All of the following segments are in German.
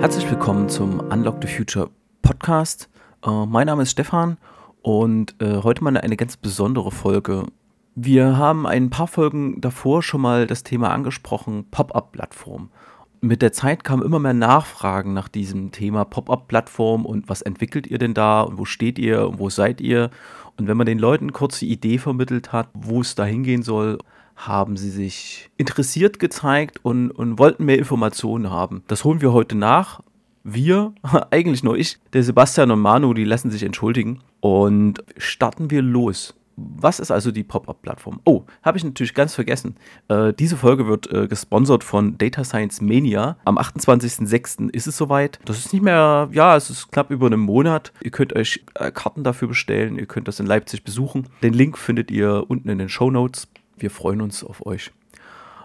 Herzlich willkommen zum Unlock the Future Podcast. Äh, mein Name ist Stefan und äh, heute mal eine ganz besondere Folge. Wir haben ein paar Folgen davor schon mal das Thema angesprochen, Pop-up-Plattform. Mit der Zeit kamen immer mehr Nachfragen nach diesem Thema Pop-up-Plattform und was entwickelt ihr denn da und wo steht ihr und wo seid ihr? Und wenn man den Leuten kurz die Idee vermittelt hat, wo es da hingehen soll, haben sie sich interessiert gezeigt und, und wollten mehr Informationen haben. Das holen wir heute nach. Wir, eigentlich nur ich, der Sebastian und Manu, die lassen sich entschuldigen. Und starten wir los. Was ist also die Pop-Up-Plattform? Oh, habe ich natürlich ganz vergessen. Äh, diese Folge wird äh, gesponsert von Data Science Mania. Am 28.06. ist es soweit. Das ist nicht mehr, ja, es ist knapp über einen Monat. Ihr könnt euch äh, Karten dafür bestellen. Ihr könnt das in Leipzig besuchen. Den Link findet ihr unten in den Show Notes. Wir freuen uns auf euch.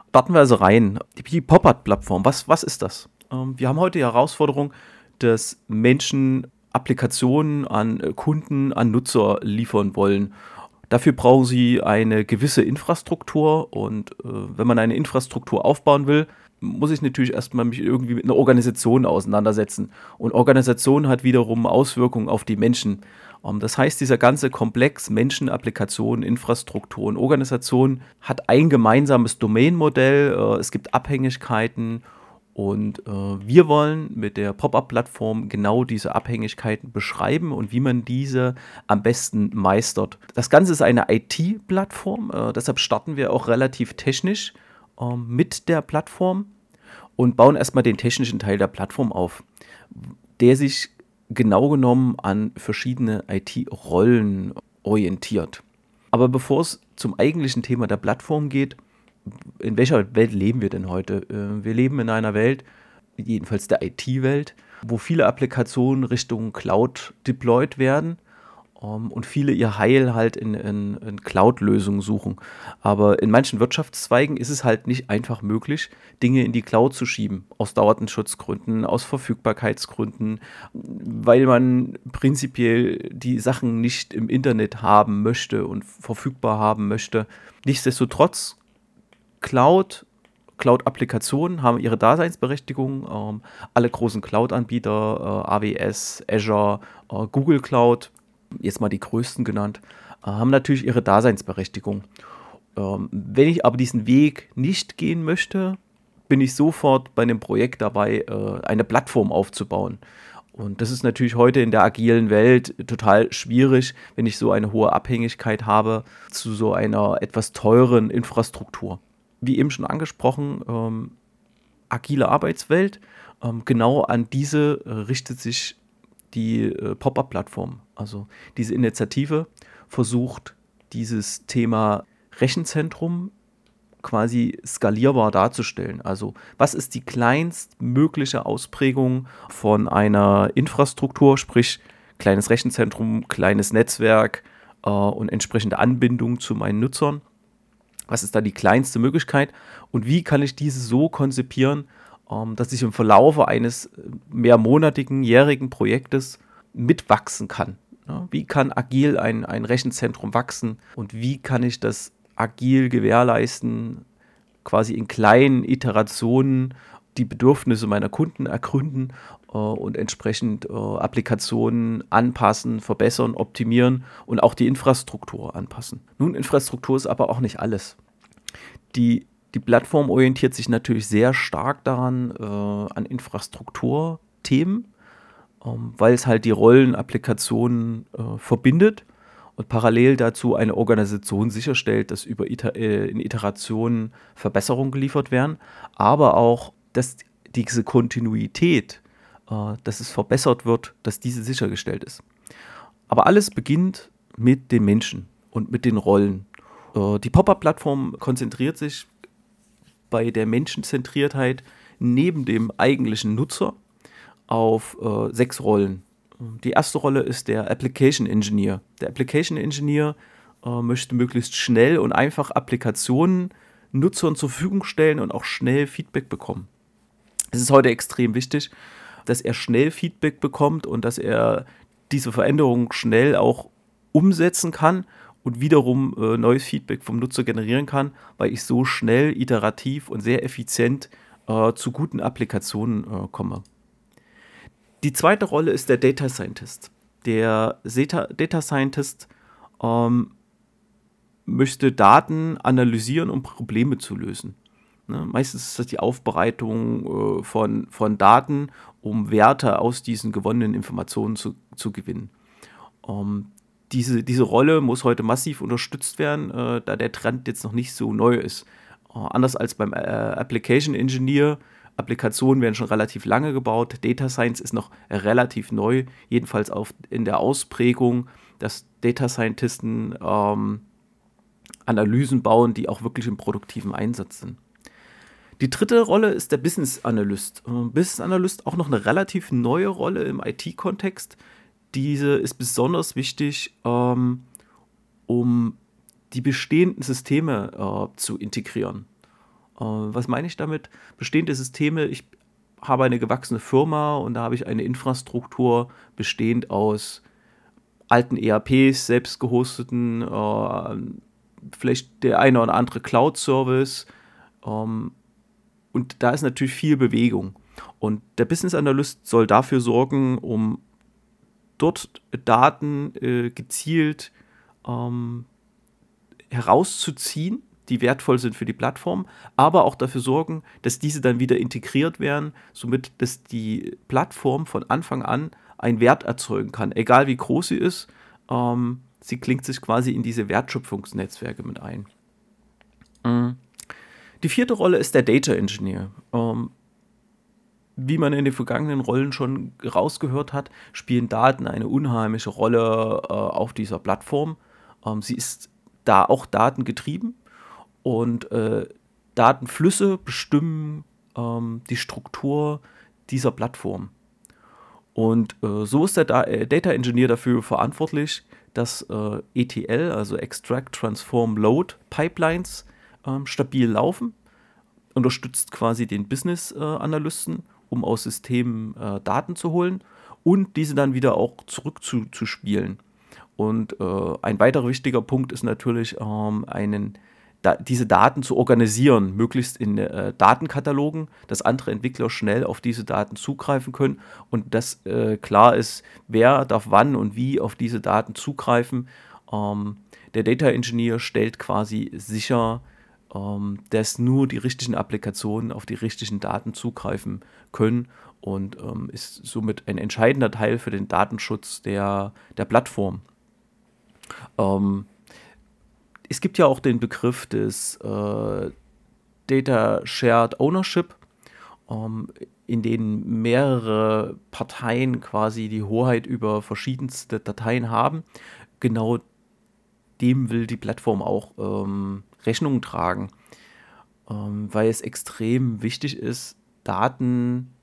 Starten wir also rein. Die Pop-Up-Plattform, was, was ist das? Ähm, wir haben heute die Herausforderung, dass Menschen Applikationen an äh, Kunden, an Nutzer liefern wollen. Dafür brauchen sie eine gewisse Infrastruktur und äh, wenn man eine Infrastruktur aufbauen will, muss ich natürlich erstmal mich irgendwie mit einer Organisation auseinandersetzen. Und Organisation hat wiederum Auswirkungen auf die Menschen. Ähm, das heißt, dieser ganze Komplex Menschen, Applikationen, Infrastrukturen, Organisation hat ein gemeinsames Domainmodell. Äh, es gibt Abhängigkeiten und äh, wir wollen mit der Pop-up-Plattform genau diese Abhängigkeiten beschreiben und wie man diese am besten meistert. Das Ganze ist eine IT-Plattform, äh, deshalb starten wir auch relativ technisch äh, mit der Plattform und bauen erstmal den technischen Teil der Plattform auf, der sich genau genommen an verschiedene IT-Rollen orientiert. Aber bevor es zum eigentlichen Thema der Plattform geht, in welcher Welt leben wir denn heute? Äh, wir leben in einer Welt, jedenfalls der IT-Welt, wo viele Applikationen Richtung Cloud deployed werden um, ähm, und viele ihr Heil halt in, in, in Cloud-Lösungen suchen. Aber in manchen Wirtschaftszweigen ist es halt nicht einfach möglich, Dinge in die Cloud zu schieben. Aus Dauertenschutzgründen, aus Verfügbarkeitsgründen, weil man prinzipiell die Sachen nicht im Internet haben möchte und verfügbar haben möchte. Nichtsdestotrotz Cloud, Cloud-Applikationen haben ihre Daseinsberechtigung. Ähm, alle großen Cloud-Anbieter, äh, AWS, Azure, äh, Google Cloud, jetzt mal die größten genannt, äh, haben natürlich ihre Daseinsberechtigung. Ähm, wenn ich aber diesen Weg nicht gehen möchte, bin ich sofort bei einem Projekt dabei, äh, eine Plattform aufzubauen. Und das ist natürlich heute in der agilen Welt total schwierig, wenn ich so eine hohe Abhängigkeit habe zu so einer etwas teuren Infrastruktur wie eben schon angesprochen, ähm, agile Arbeitswelt. Ähm, genau an diese äh, richtet sich die äh, Pop-up-Plattform. Also diese Initiative versucht, dieses Thema Rechenzentrum quasi skalierbar darzustellen. Also was ist die kleinstmögliche Ausprägung von einer Infrastruktur, sprich kleines Rechenzentrum, kleines Netzwerk äh, und entsprechende Anbindung zu meinen Nutzern was ist da die kleinste Möglichkeit und wie kann ich diese so konzipieren, ähm, dass ich im Verlaufe eines äh, mehrmonatigen, jährigen Projektes mitwachsen kann. Ja, wie kann agil ein, ein Rechenzentrum wachsen und wie kann ich das agil gewährleisten, quasi in kleinen Iterationen die Bedürfnisse meiner Kunden ergründen äh, und entsprechend äh, Applikationen anpassen, verbessern, optimieren und auch die Infrastruktur anpassen. Nun, Infrastruktur ist aber auch nicht alles. Die, die Plattform orientiert sich natürlich sehr stark daran, äh, an Infrastrukturthemen, ähm, weil es halt die Rollen, Applikationen äh, verbindet und parallel dazu eine Organisation sicherstellt, dass über Iter äh, in Iterationen Verbesserungen geliefert werden, aber auch, dass diese Kontinuität, äh, dass es verbessert wird, dass diese sichergestellt ist. Aber alles beginnt mit den Menschen und mit den Rollen. Äh, die Pop-up-Plattform konzentriert sich bei der Menschenzentriertheit neben dem eigentlichen Nutzer auf äh, sechs Rollen. Die erste Rolle ist der Application Engineer. Der Application Engineer äh, möchte möglichst schnell und einfach Applikationen Nutzern zur Verfügung stellen und auch schnell Feedback bekommen. Es ist heute extrem wichtig, dass er schnell Feedback bekommt und dass er diese Veränderungen schnell auch umsetzen kann und wiederum äh, neues Feedback vom Nutzer generieren kann, weil ich so schnell, iterativ und sehr effizient äh, zu guten Applikationen äh, komme. Die zweite Rolle ist der Data Scientist. Der Data Scientist ähm, möchte Daten analysieren, um Probleme zu lösen. Ne? Meistens ist das die Aufbereitung äh, von, von Daten, um Werte aus diesen gewonnenen Informationen zu, zu gewinnen. Ähm, diese, diese Rolle muss heute massiv unterstützt werden, äh, da der Trend jetzt noch nicht so neu ist. Äh, anders als beim äh, Application Engineer, Applikationen werden schon relativ lange gebaut, Data Science ist noch relativ neu, jedenfalls auf, in der Ausprägung, dass Data Scientisten ähm, Analysen bauen, die auch wirklich im produktiven Einsatz sind. Die dritte Rolle ist der Business Analyst. Äh, Business Analyst auch noch eine relativ neue Rolle im IT-Kontext. Diese ist besonders wichtig, ähm, um die bestehenden Systeme äh, zu integrieren. Äh, was meine ich damit? Bestehende Systeme, ich habe eine gewachsene Firma und da habe ich eine Infrastruktur bestehend aus alten ERPs, selbst gehosteten, äh, vielleicht der eine oder andere Cloud-Service. Ähm, und da ist natürlich viel Bewegung. Und der Business Analyst soll dafür sorgen, um dort Daten äh, gezielt ähm, herauszuziehen, die wertvoll sind für die Plattform, aber auch dafür sorgen, dass diese dann wieder integriert werden, somit dass die Plattform von Anfang an einen Wert erzeugen kann, egal wie groß sie ist. Ähm, sie klingt sich quasi in diese Wertschöpfungsnetzwerke mit ein. Mhm. Die vierte Rolle ist der Data Engineer. Ähm, wie man in den vergangenen Rollen schon rausgehört hat, spielen Daten eine unheimliche Rolle äh, auf dieser Plattform. Ähm, sie ist da auch datengetrieben und äh, Datenflüsse bestimmen ähm, die Struktur dieser Plattform. Und äh, so ist der da äh, Data Engineer dafür verantwortlich, dass äh, ETL, also Extract, Transform, Load Pipelines ähm, stabil laufen, unterstützt quasi den Business-Analysten um aus Systemen äh, Daten zu holen und diese dann wieder auch zurückzuspielen. Und äh, ein weiterer wichtiger Punkt ist natürlich, ähm, einen, da, diese Daten zu organisieren, möglichst in äh, Datenkatalogen, dass andere Entwickler schnell auf diese Daten zugreifen können und dass äh, klar ist, wer darf wann und wie auf diese Daten zugreifen. Ähm, der Data Engineer stellt quasi sicher, dass nur die richtigen Applikationen auf die richtigen Daten zugreifen können und ähm, ist somit ein entscheidender Teil für den Datenschutz der, der Plattform. Ähm, es gibt ja auch den Begriff des äh, Data Shared Ownership, ähm, in dem mehrere Parteien quasi die Hoheit über verschiedenste Dateien haben. Genau dem will die Plattform auch ähm, Rechnung tragen, ähm, weil es extrem wichtig ist, Daten,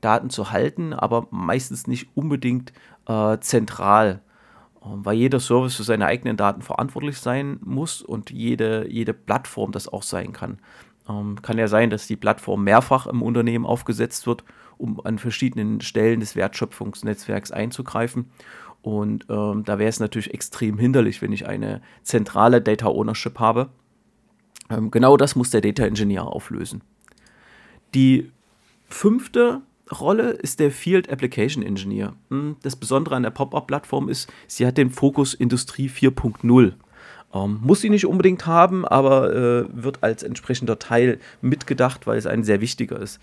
Daten zu halten, aber meistens nicht unbedingt äh, zentral, ähm, weil jeder Service für seine eigenen Daten verantwortlich sein muss und jede, jede Plattform das auch sein kann. Ähm, kann ja sein, dass die Plattform mehrfach im Unternehmen aufgesetzt wird, um an verschiedenen Stellen des Wertschöpfungsnetzwerks einzugreifen. Und ähm, da wäre es natürlich extrem hinderlich, wenn ich eine zentrale Data Ownership habe. Ähm, genau das muss der Data Engineer auflösen. Die fünfte Rolle ist der Field Application Engineer. Hm, das Besondere an der Pop-Up-Plattform ist, sie hat den Fokus Industrie 4.0. Ähm, muss sie nicht unbedingt haben, aber äh, wird als entsprechender Teil mitgedacht, weil es ein sehr wichtiger ist.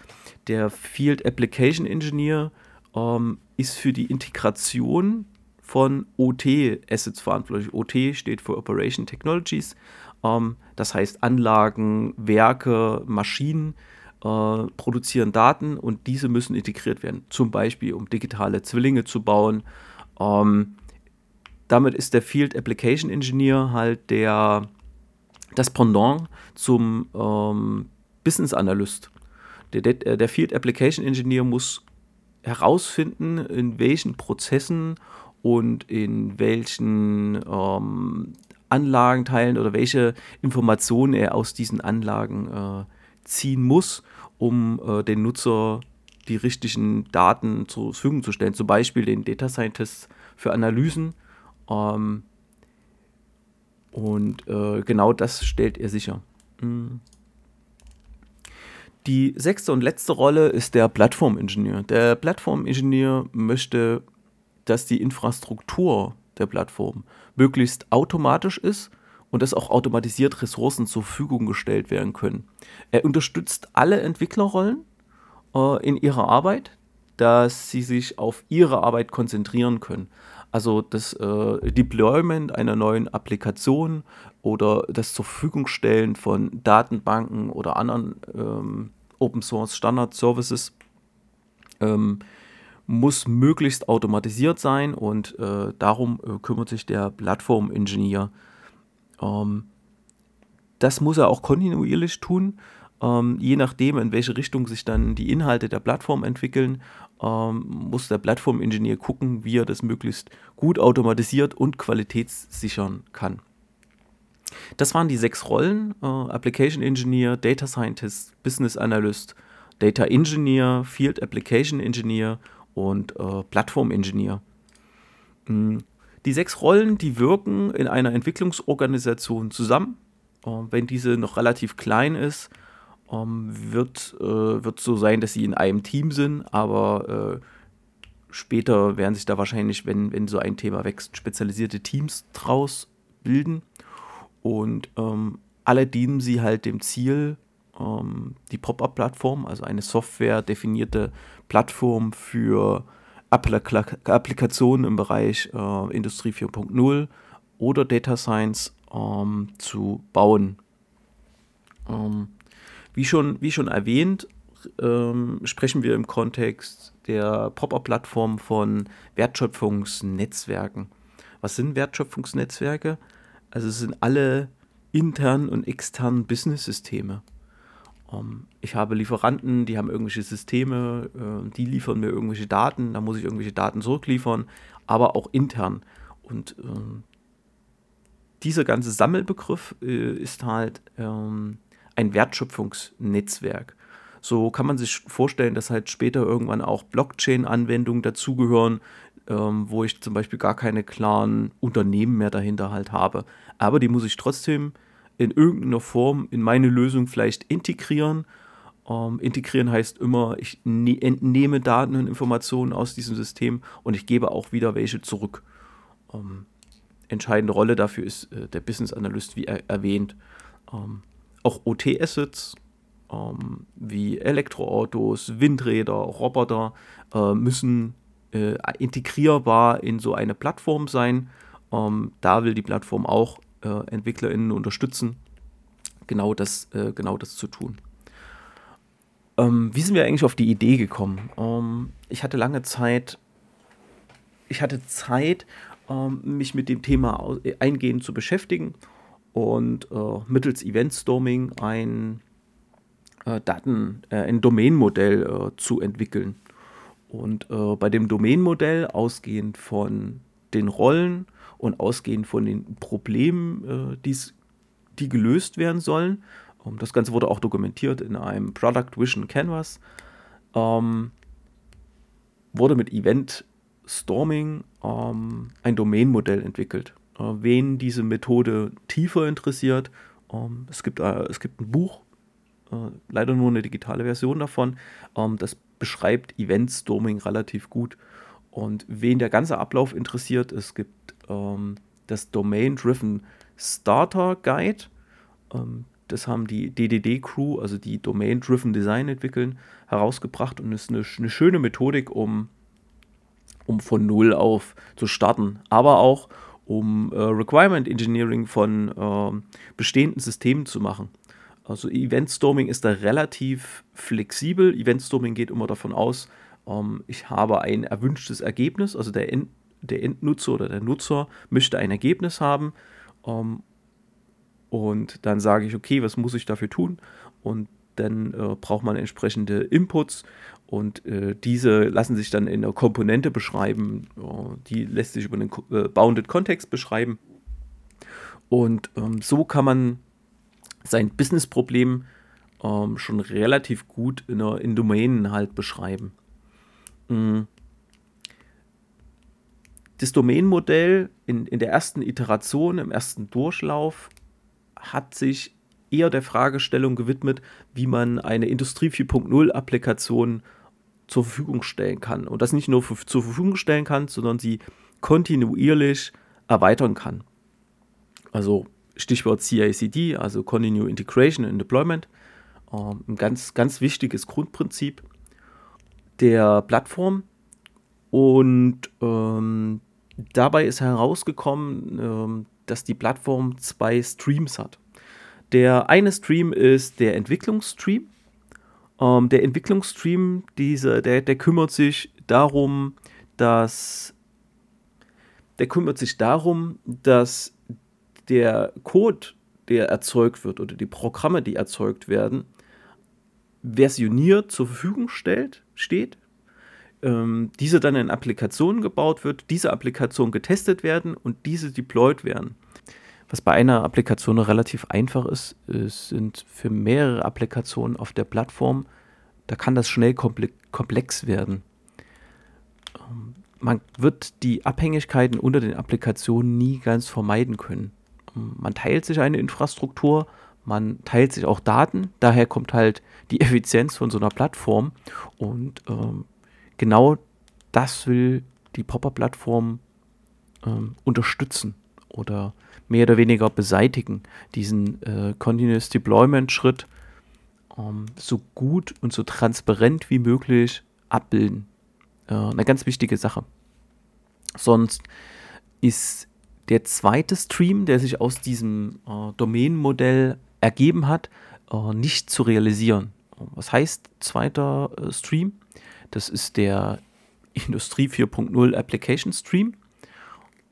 Der Field Application Engineer ähm, ist für die Integration von OT-Assets verantwortlich. OT steht für Operation Technologies. Ähm, das heißt, Anlagen, Werke, Maschinen äh, produzieren Daten und diese müssen integriert werden. Zum Beispiel, um digitale Zwillinge zu bauen. Ähm, damit ist der Field Application Engineer halt der, das Pendant zum ähm, Business Analyst. Der, der, der Field Application Engineer muss herausfinden, in welchen Prozessen und in welchen ähm, Anlagenteilen oder welche Informationen er aus diesen Anlagen äh, ziehen muss, um äh, den Nutzer die richtigen Daten zur Verfügung zu stellen. Zum Beispiel den Data Scientist für Analysen. Ähm, Und äh, genau das stellt er sicher. Mhm. Die sechste und letzte Rolle ist der Plattformingenieur. Der Plattformingenieur möchte, dass die Infrastruktur der Plattform möglichst automatisch ist und dass auch automatisiert Ressourcen zur Verfügung gestellt werden können. Er unterstützt alle Entwicklerrollen äh, in ihrer Arbeit, dass sie sich auf ihre Arbeit konzentrieren können. Also das äh, Deployment einer neuen Applikation oder das zur Verfügung stellen von Datenbanken oder anderen ähm, Open Source Standard Services ähm, muss möglichst automatisiert sein und äh, darum äh, kümmert sich der Plattformingenieur. Ähm, das muss er auch kontinuierlich tun, ähm, je nachdem, in welche Richtung sich dann die Inhalte der Plattform entwickeln ähm, muss der Plattformingenieur gucken, wie er das möglichst gut automatisiert und qualitätssichern kann. Das waren die sechs Rollen: äh, Application Engineer, Data Scientist, Business Analyst, Data Engineer, Field Application Engineer und äh, Plattform Engineer. Mhm. Die sechs Rollen, die wirken in einer Entwicklungsorganisation zusammen. Äh, wenn diese noch relativ klein ist, ähm, wird, äh, wird so sein, dass sie in einem Team sind, aber äh, später werden sich da wahrscheinlich, wenn, wenn so ein Thema wächst, spezialisierte Teams draus bilden. Und ähm, alle dienen sie halt dem Ziel, ähm, die Pop-up-Plattform, also eine software-definierte Plattform für Appl Applikationen im Bereich äh, Industrie 4.0 oder Data Science ähm, zu bauen. Ähm, wie schon, wie schon erwähnt, ähm, sprechen wir im Kontext der Pop-up-Plattform von Wertschöpfungsnetzwerken. Was sind Wertschöpfungsnetzwerke? Also es sind alle internen und externen Business-Systeme. Ähm, ich habe Lieferanten, die haben irgendwelche Systeme, äh, die liefern mir irgendwelche Daten, da muss ich irgendwelche Daten zurückliefern, aber auch intern. Und ähm, dieser ganze Sammelbegriff äh, ist halt ähm, ein Wertschöpfungsnetzwerk. So kann man sich vorstellen, dass halt später irgendwann auch Blockchain-Anwendungen dazugehören, wo ich zum Beispiel gar keine klaren Unternehmen mehr dahinter halt habe. Aber die muss ich trotzdem in irgendeiner Form in meine Lösung vielleicht integrieren. Ähm, integrieren heißt immer, ich ne entnehme Daten und Informationen aus diesem System und ich gebe auch wieder welche zurück. Ähm, entscheidende Rolle dafür ist äh, der Business Analyst, wie er erwähnt. Ähm, auch OT-Assets ähm, wie Elektroautos, Windräder, Roboter äh, müssen äh, integrierbar in so eine Plattform sein. Ähm, da will die Plattform auch äh, EntwicklerInnen unterstützen, genau das, äh, genau das zu tun. Ähm, wie sind wir eigentlich auf die Idee gekommen? Ähm, ich hatte lange Zeit, ich hatte Zeit, ähm, mich mit dem Thema eingehend zu beschäftigen und äh, mittels Event Storming ein äh, Daten, äh, ein Domain-Modell äh, zu entwickeln. Und äh, bei dem Domain-Modell, ausgehend von den Rollen und ausgehend von den Problemen, äh, die's, die gelöst werden sollen, ähm, das Ganze wurde auch dokumentiert in einem Product Vision Canvas, ähm, wurde mit Event Storming ähm, ein Domain-Modell entwickelt. Äh, wen diese Methode tiefer interessiert, ähm, es, gibt, äh, es gibt ein Buch, äh, leider nur eine digitale Version davon, ähm, das beschreibt Event Storming relativ gut. Und wen der ganze Ablauf interessiert, es gibt ähm, das Domain-Driven Starter Guide. Ähm, das haben die DDD-Crew, also die Domain-Driven Design entwickeln, herausgebracht und ist eine, eine schöne Methodik, um, um von Null auf zu starten. Aber auch, um äh, Requirement Engineering von äh, bestehenden Systemen zu machen. Also Event Storming ist da relativ flexibel. Event Storming geht immer davon aus, ähm, ich habe ein erwünschtes Ergebnis, also der, End, der Endnutzer oder der Nutzer möchte ein Ergebnis haben. Ähm, und dann sage ich, okay, was muss ich dafür tun? Und dann äh, braucht man entsprechende Inputs und äh, diese lassen sich dann in einer Komponente beschreiben. Äh, die lässt sich über einen äh, Bounded Context beschreiben. Und ähm, so kann man sein Business-Problem ähm, schon relativ gut in, in Domänen halt beschreiben. Mhm. Das Domain-Modell in, in der ersten Iteration, im ersten Durchlauf, hat sich eher der Fragestellung gewidmet, wie man eine Industrie 4.0-Applikation zur Verfügung stellen kann. Und das nicht nur für, zur Verfügung stellen kann, sondern sie kontinuierlich erweitern kann. Also Stichwort CICD, also Continue Integration and Deployment. Ähm, ein ganz, ganz wichtiges Grundprinzip der Plattform. Und ähm, dabei ist herausgekommen, ähm, dass die Plattform zwei Streams hat. Der eine Stream ist der Entwicklungsstream. Ähm, der Entwicklungsstream, diese, der, der kümmert sich darum, dass der kümmert sich darum, dass der Code, der erzeugt wird oder die Programme, die erzeugt werden, versioniert zur Verfügung stellt, steht, ähm, diese dann in Applikationen gebaut wird, diese Applikationen getestet werden und diese deployed werden. Was bei einer Applikation relativ einfach ist, ist sind für mehrere Applikationen auf der Plattform, da kann das schnell komplex werden. Ähm, man wird die Abhängigkeiten unter den Applikationen nie ganz vermeiden können. Ähm, man teilt sich eine Infrastruktur, man teilt sich auch Daten, daher kommt halt die Effizienz von so einer Plattform und ähm, genau das will die Popper-Plattform ähm, unterstützen oder mehr oder weniger beseitigen, diesen äh, Continuous Deployment-Schritt ähm, so gut und so transparent wie möglich abbilden. Äh, eine ganz wichtige Sache. Sonst ist der zweite Stream, der sich aus diesem äh, Domain-Modell ergeben hat, äh, nicht zu realisieren. Was heißt zweiter äh, Stream? Das ist der Industrie 4.0 Application Stream.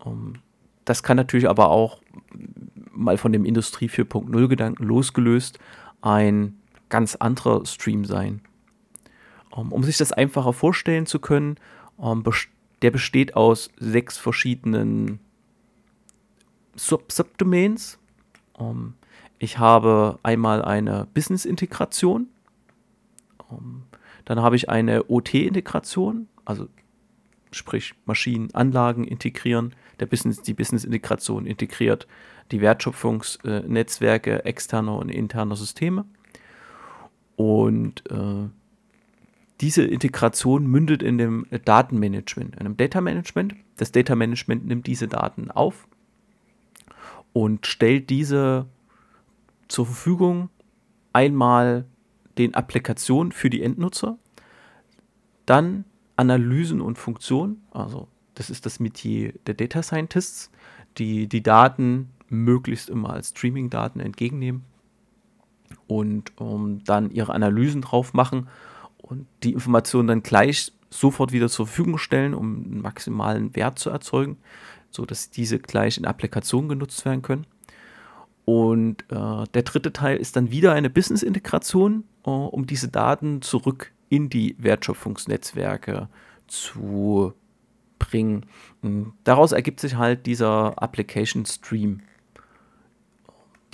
Ähm, das kann natürlich aber auch mal von dem Industrie 4.0 Gedanken losgelöst ein ganz anderer Stream sein. Um, um sich das einfacher vorstellen zu können, um, der besteht aus sechs verschiedenen Sub Subdomains. Ich habe einmal eine Business-Integration. Dann habe ich eine OT-Integration, also sprich Maschinenanlagen integrieren. Der Business, die Business-Integration integriert die Wertschöpfungsnetzwerke externer und interner Systeme. Und äh, diese Integration mündet in dem Datenmanagement, in einem Data Management. Das Data Management nimmt diese Daten auf und stellt diese zur Verfügung einmal den Applikationen für die Endnutzer, dann Analysen und Funktionen, also das ist das Metier der Data Scientists, die die Daten möglichst immer als Streaming-Daten entgegennehmen und um, dann ihre Analysen drauf machen und die Informationen dann gleich sofort wieder zur Verfügung stellen, um einen maximalen Wert zu erzeugen, sodass diese gleich in Applikationen genutzt werden können. Und äh, der dritte Teil ist dann wieder eine Business-Integration, um diese Daten zurück in die Wertschöpfungsnetzwerke zu bringen. Und daraus ergibt sich halt dieser Application Stream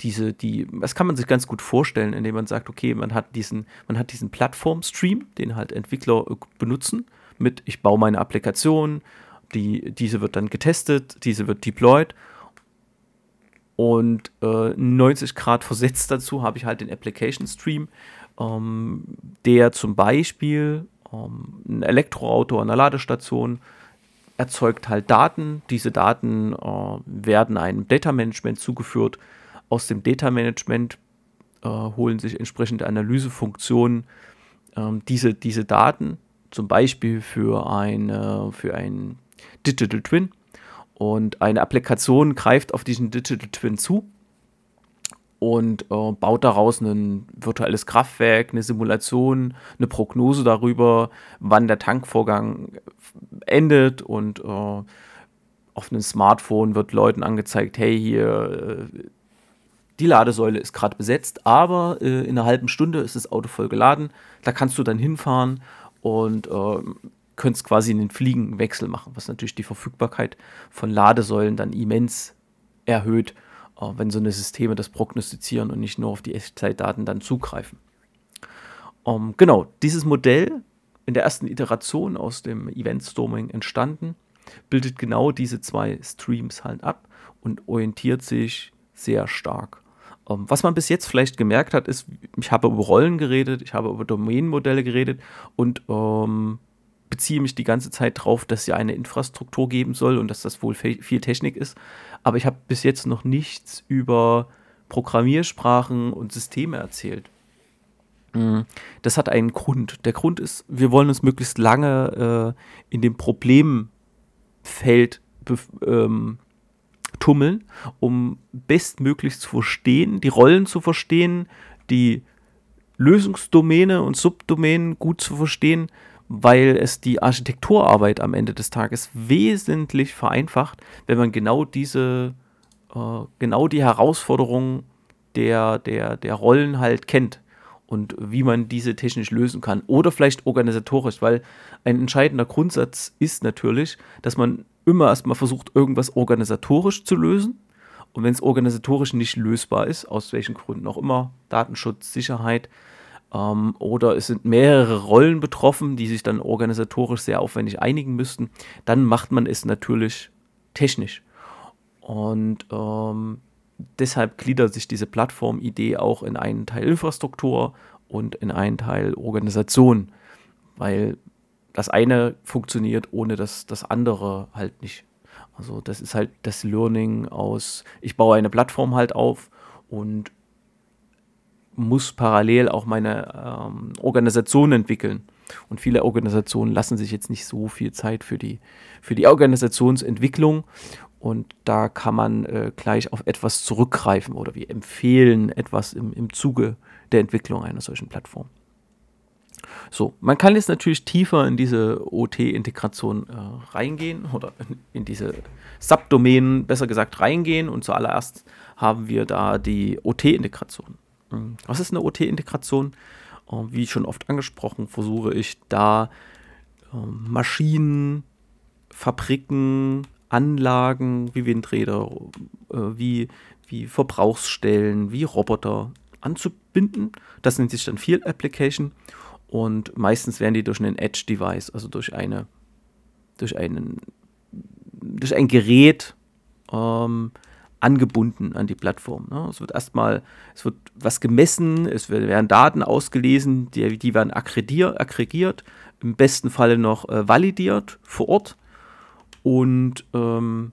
diese, die, das kann man sich ganz gut vorstellen, indem man sagt, okay, man hat diesen, man hat diesen Plattform-Stream, den halt Entwickler äh, benutzen, mit ich baue meine Applikation, die, diese wird dann getestet, diese wird deployed und äh, 90 Grad versetzt dazu habe ich halt den Application Stream, ähm, der zum Beispiel ähm, ein Elektroauto an der Ladestation erzeugt halt Daten. Diese Daten äh, werden einem Data Management zugeführt aus dem Data Management äh, holen sich entsprechende Analysefunktionen ähm, diese, diese Daten, zum Beispiel für, eine, für ein Digital Twin. Und eine Applikation greift auf diesen Digital Twin zu und äh, baut daraus ein virtuelles Kraftwerk, eine Simulation, eine Prognose darüber, wann der Tankvorgang endet und äh, auf einem Smartphone wird Leuten angezeigt, hey, hier äh, die Ladesäule ist gerade besetzt, aber äh, in einer halben Stunde ist das Auto voll geladen. Da kannst du dann hinfahren und äh, könntest quasi einen fliegenden Wechsel machen, was natürlich die Verfügbarkeit von Ladesäulen dann immens erhöht, wenn so eine Systeme das prognostizieren und nicht nur auf die Echtzeitdaten dann zugreifen. Um, ähm, genau, dieses Modell in der ersten Iteration aus dem Event Storming entstanden bildet genau diese zwei Streams halt ab und orientiert sich sehr stark. Ähm, was man bis jetzt vielleicht gemerkt hat, ist, ich habe über Rollen geredet, ich habe über Domänenmodelle geredet und ähm, beziehe mich die ganze Zeit darauf, dass es ja eine Infrastruktur geben soll und dass das wohl viel Technik ist. Aber ich habe bis jetzt noch nichts über Programmiersprachen und Systeme erzählt. Mm, das hat einen Grund. Der Grund ist, wir wollen uns möglichst lange äh, in dem Problemfeld ähm, tummeln, um bestmöglichst zu verstehen, die Rollen zu verstehen, die Lösungsdomäne und Subdomänen gut zu verstehen, weil es die Architekturarbeit am Ende des Tages wesentlich vereinfacht, wenn man genau diese, äh, genau die Herausforderungen der, der, der Rollen halt kennt und wie man diese technisch lösen kann. Oder vielleicht organisatorisch, weil ein entscheidender Grundsatz ist natürlich, dass man immer erstmal versucht, irgendwas organisatorisch zu lösen. Und wenn es organisatorisch nicht lösbar ist, aus welchen Gründen auch immer, Datenschutz, Sicherheit, ähm, oder es sind mehrere Rollen betroffen, die sich dann organisatorisch sehr aufwendig einigen müssten, dann macht man es natürlich technisch. Und ähm, deshalb gliedert sich diese Plattformidee auch in einen Teil Infrastruktur und in einen Teil Organisation, weil das eine funktioniert, ohne dass das andere halt nicht. Also das ist halt das Learning aus, ich baue eine Plattform halt auf und muss parallel auch meine ähm, Organisation entwickeln. Und viele Organisationen lassen sich jetzt nicht so viel Zeit für die, für die Organisationsentwicklung. Und da kann man äh, gleich auf etwas zurückgreifen oder wir empfehlen etwas im, im Zuge der Entwicklung einer solchen Plattform. So, man kann jetzt natürlich tiefer in diese OT-Integration äh, reingehen oder in diese Subdomänen, besser gesagt, reingehen. Und zuallererst haben wir da die OT-Integration. Hm, was ist eine OT-Integration? Äh, wie schon oft angesprochen, versuche ich da äh, Maschinen, Fabriken, Anlagen wie Windräder, äh, wie, wie Verbrauchsstellen, wie Roboter anzubinden. Das nennt sich dann Field Application und meistens werden die durch einen Edge-Device, also durch eine, durch einen, durch ein Gerät ähm, angebunden an die Plattform. Ne? Es wird erstmal, es wird was gemessen, es werden Daten ausgelesen, die, die werden aggregiert, im besten Falle noch äh, validiert vor Ort und ähm,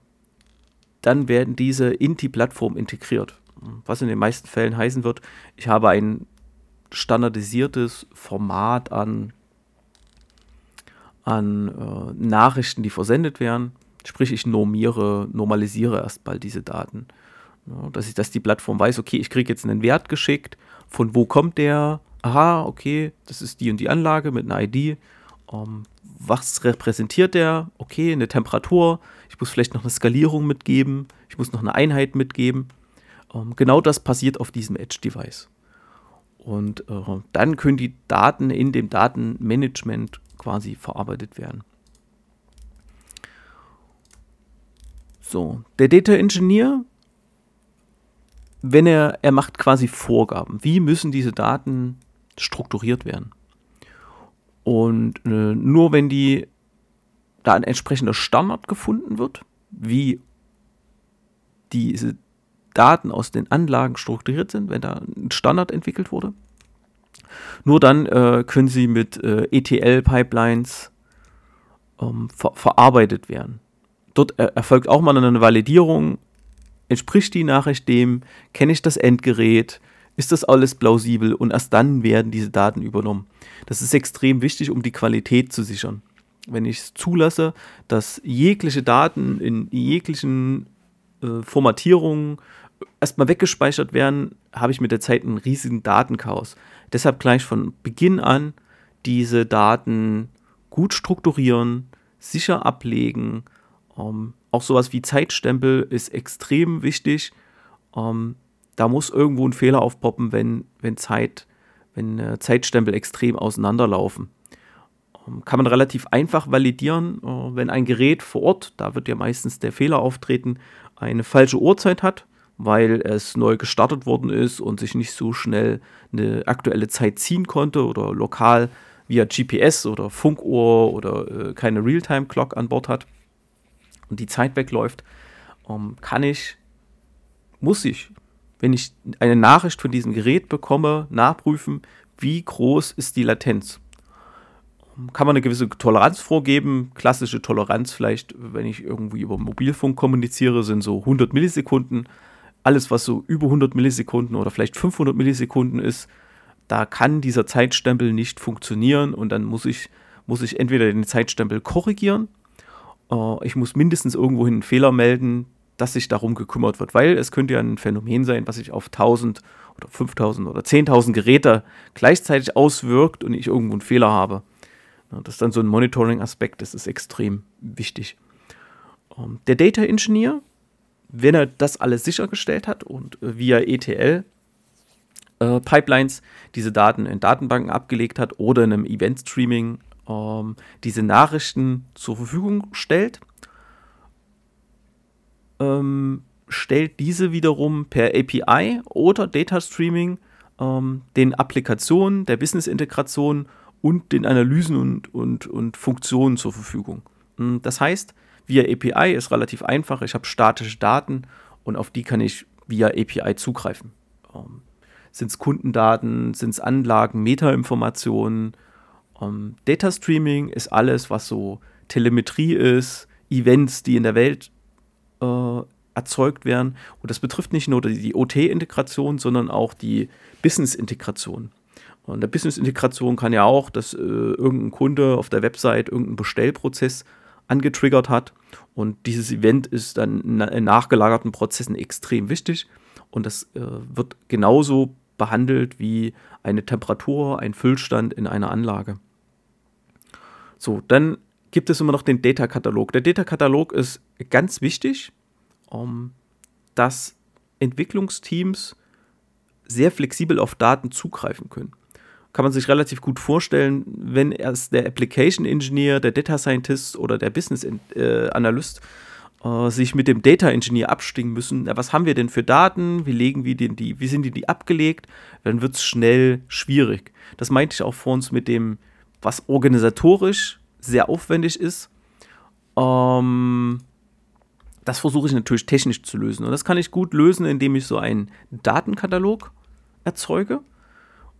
dann werden diese in die Plattform integriert. Was in den meisten Fällen heißen wird, ich habe ein standardisiertes Format an, an äh, Nachrichten, die versendet werden. Sprich, ich normiere, normalisiere erstmal diese Daten. Ja, dass, ich, dass die Plattform weiß, okay, ich kriege jetzt einen Wert geschickt, von wo kommt der? Aha, okay, das ist die und die Anlage mit einer ID. Ähm, was repräsentiert der? Okay, eine Temperatur. Ich muss vielleicht noch eine Skalierung mitgeben. Ich muss noch eine Einheit mitgeben. Ähm, genau das passiert auf diesem Edge-Device. Und äh, dann können die Daten in dem Datenmanagement quasi verarbeitet werden. So, der Data Engineer, wenn er, er macht quasi Vorgaben, wie müssen diese Daten strukturiert werden. Und äh, nur wenn die da ein entsprechender Standard gefunden wird, wie diese Daten aus den Anlagen strukturiert sind, wenn da ein Standard entwickelt wurde. Nur dann äh, können sie mit äh, ETL-Pipelines ähm, ver verarbeitet werden. Dort äh, erfolgt auch mal eine Validierung. Entspricht die Nachricht dem? Kenne ich das Endgerät? Ist das alles plausibel? Und erst dann werden diese Daten übernommen. Das ist extrem wichtig, um die Qualität zu sichern. Wenn ich es zulasse, dass jegliche Daten in jeglichen äh, Formatierungen erstmal weggespeichert werden, habe ich mit der Zeit einen riesigen Datenchaos. Deshalb gleich von Beginn an diese Daten gut strukturieren, sicher ablegen. Ähm, auch sowas wie Zeitstempel ist extrem wichtig. Ähm, da muss irgendwo ein Fehler aufpoppen, wenn, wenn, Zeit, wenn äh, Zeitstempel extrem auseinanderlaufen. Ähm, kann man relativ einfach validieren, äh, wenn ein Gerät vor Ort, da wird ja meistens der Fehler auftreten, eine falsche Uhrzeit hat weil es neu gestartet worden ist und sich nicht so schnell eine aktuelle Zeit ziehen konnte oder lokal via GPS oder Funkuhr oder äh, keine Realtime-Clock an Bord hat. Und die Zeit wegläuft, ähm, kann ich, muss ich, wenn ich eine Nachricht von diesem Gerät bekomme, nachprüfen, wie groß ist die Latenz. Ähm, kann man eine gewisse Toleranz vorgeben. Klassische Toleranz vielleicht, wenn ich irgendwie über Mobilfunk kommuniziere, sind so 100 Millisekunden. Alles, was so über 100 Millisekunden oder vielleicht 500 Millisekunden ist, da kann dieser Zeitstempel nicht funktionieren und dann muss ich, muss ich entweder den Zeitstempel korrigieren, äh, ich muss mindestens irgendwohin einen Fehler melden, dass sich darum gekümmert wird, weil es könnte ja ein Phänomen sein, was sich auf 1000 oder 5000 oder 10.000 Geräte gleichzeitig auswirkt und ich irgendwo einen Fehler habe. Das ist dann so ein Monitoring-Aspekt, das ist extrem wichtig. Ähm, der Data Engineer, wenn er das alles sichergestellt hat und äh, via ETL äh, Pipelines diese Daten in Datenbanken abgelegt hat oder in einem Event Streaming ähm, diese Nachrichten zur Verfügung stellt, ähm, stellt diese wiederum per API oder Data Streaming ähm, den Applikationen der Business-Integration und den Analysen und, und, und Funktionen zur Verfügung. Hm, das heißt, via API ist relativ einfach. Ich habe statische Daten und auf die kann ich via API zugreifen. Ähm, sind es Kundendaten, sind es Anlagen, Metainformationen. Ähm, Data Streaming ist alles, was so Telemetrie ist, Events, die in der Welt äh, erzeugt werden. Und das betrifft nicht nur die OT-Integration, sondern auch die Business-Integration. Und der Business-Integration kann ja auch, dass äh, irgendein Kunde auf der Website irgendeinen Bestellprozess angetriggert hat. Und dieses Event ist dann in nachgelagerten Prozessen extrem wichtig. Und das äh, wird genauso behandelt wie eine Temperatur, ein Füllstand in einer Anlage. So, dann gibt es immer noch den Data-Katalog. Der Data-Katalog ist ganz wichtig, um, dass Entwicklungsteams sehr flexibel auf Daten zugreifen können. Kann man sich relativ gut vorstellen, wenn erst der Application Engineer, der Data Scientist oder der Business äh, Analyst äh, sich mit dem Data Engineer abstimmen müssen. Ja, was haben wir denn für Daten? Wie legen wir denn die, wie sind die, die abgelegt? Dann wird es schnell schwierig. Das meinte ich auch vor uns mit dem, was organisatorisch sehr aufwendig ist. Ähm, das versuche ich natürlich technisch zu lösen. Und das kann ich gut lösen, indem ich so einen Datenkatalog erzeuge,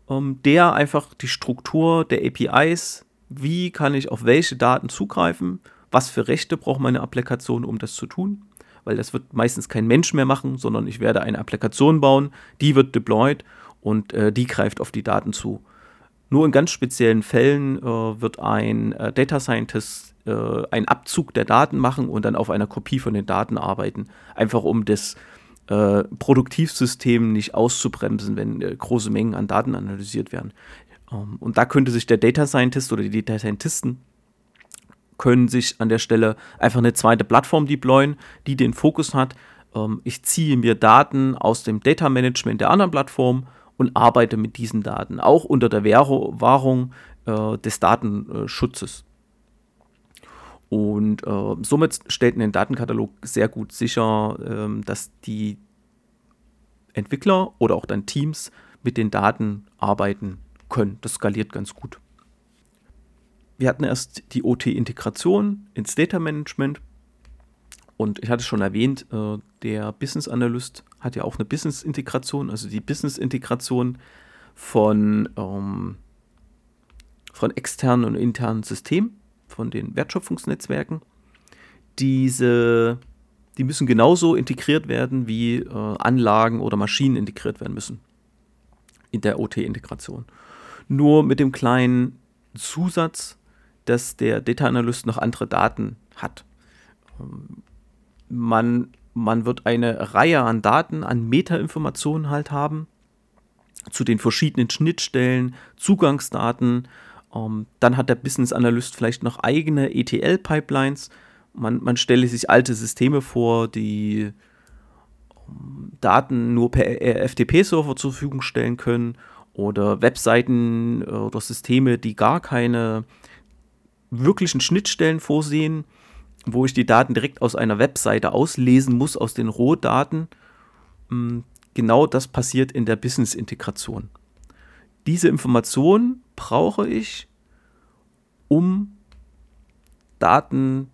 ähm, der einfach die Struktur der APIs, wie kann ich auf welche Daten zugreifen, was für Rechte braucht meine Applikation, um das zu tun. Weil das wird meistens kein Mensch mehr machen, sondern ich werde eine Applikation bauen, die wird deployed und äh, die greift auf die Daten zu. Nur in ganz speziellen Fällen äh, wird ein äh, Data Scientist äh, einen Abzug der Daten machen und dann auf einer Kopie von den Daten arbeiten. Einfach um das äh, Produktivsystem nicht auszubremsen, wenn äh, große Mengen an Daten analysiert werden. Ähm, und da könnte sich der Data Scientist oder die Data Scientisten können sich an der Stelle einfach eine zweite Plattform deployen, die den Fokus hat. Ähm, ich ziehe mir Daten aus dem Data Management der anderen Plattform und arbeite mit diesen Daten, auch unter der Wahrung äh, des Datenschutzes. Und äh, somit stellt ein Datenkatalog sehr gut sicher, äh, dass die Entwickler oder auch dann Teams mit den Daten arbeiten können. Das skaliert ganz gut. Wir hatten erst die OT-Integration ins Data Management und ich hatte schon erwähnt, äh, der Business Analyst hat ja auch eine Business-Integration, also die Business-Integration von, ähm, von externen und internen Systemen, von den Wertschöpfungsnetzwerken. Diese, die müssen genauso integriert werden, wie äh, Anlagen oder Maschinen integriert werden müssen in der OT-Integration. Nur mit dem kleinen Zusatz, dass der Data Analyst noch andere Daten hat. Ähm, man, man wird eine Reihe an Daten, an Metainformationen halt haben zu den verschiedenen Schnittstellen, Zugangsdaten. Ähm, dann hat der Business Analyst vielleicht noch eigene ETL-Pipelines. Man, man stelle sich alte Systeme vor, die ähm, Daten nur per FTP-Server zur Verfügung stellen können oder Webseiten äh, oder Systeme, die gar keine wirklichen Schnittstellen vorsehen wo ich die Daten direkt aus einer Webseite auslesen muss, aus den Rohdaten. Mm, genau das passiert in der Business-Integration. Diese Information brauche ich, um Daten,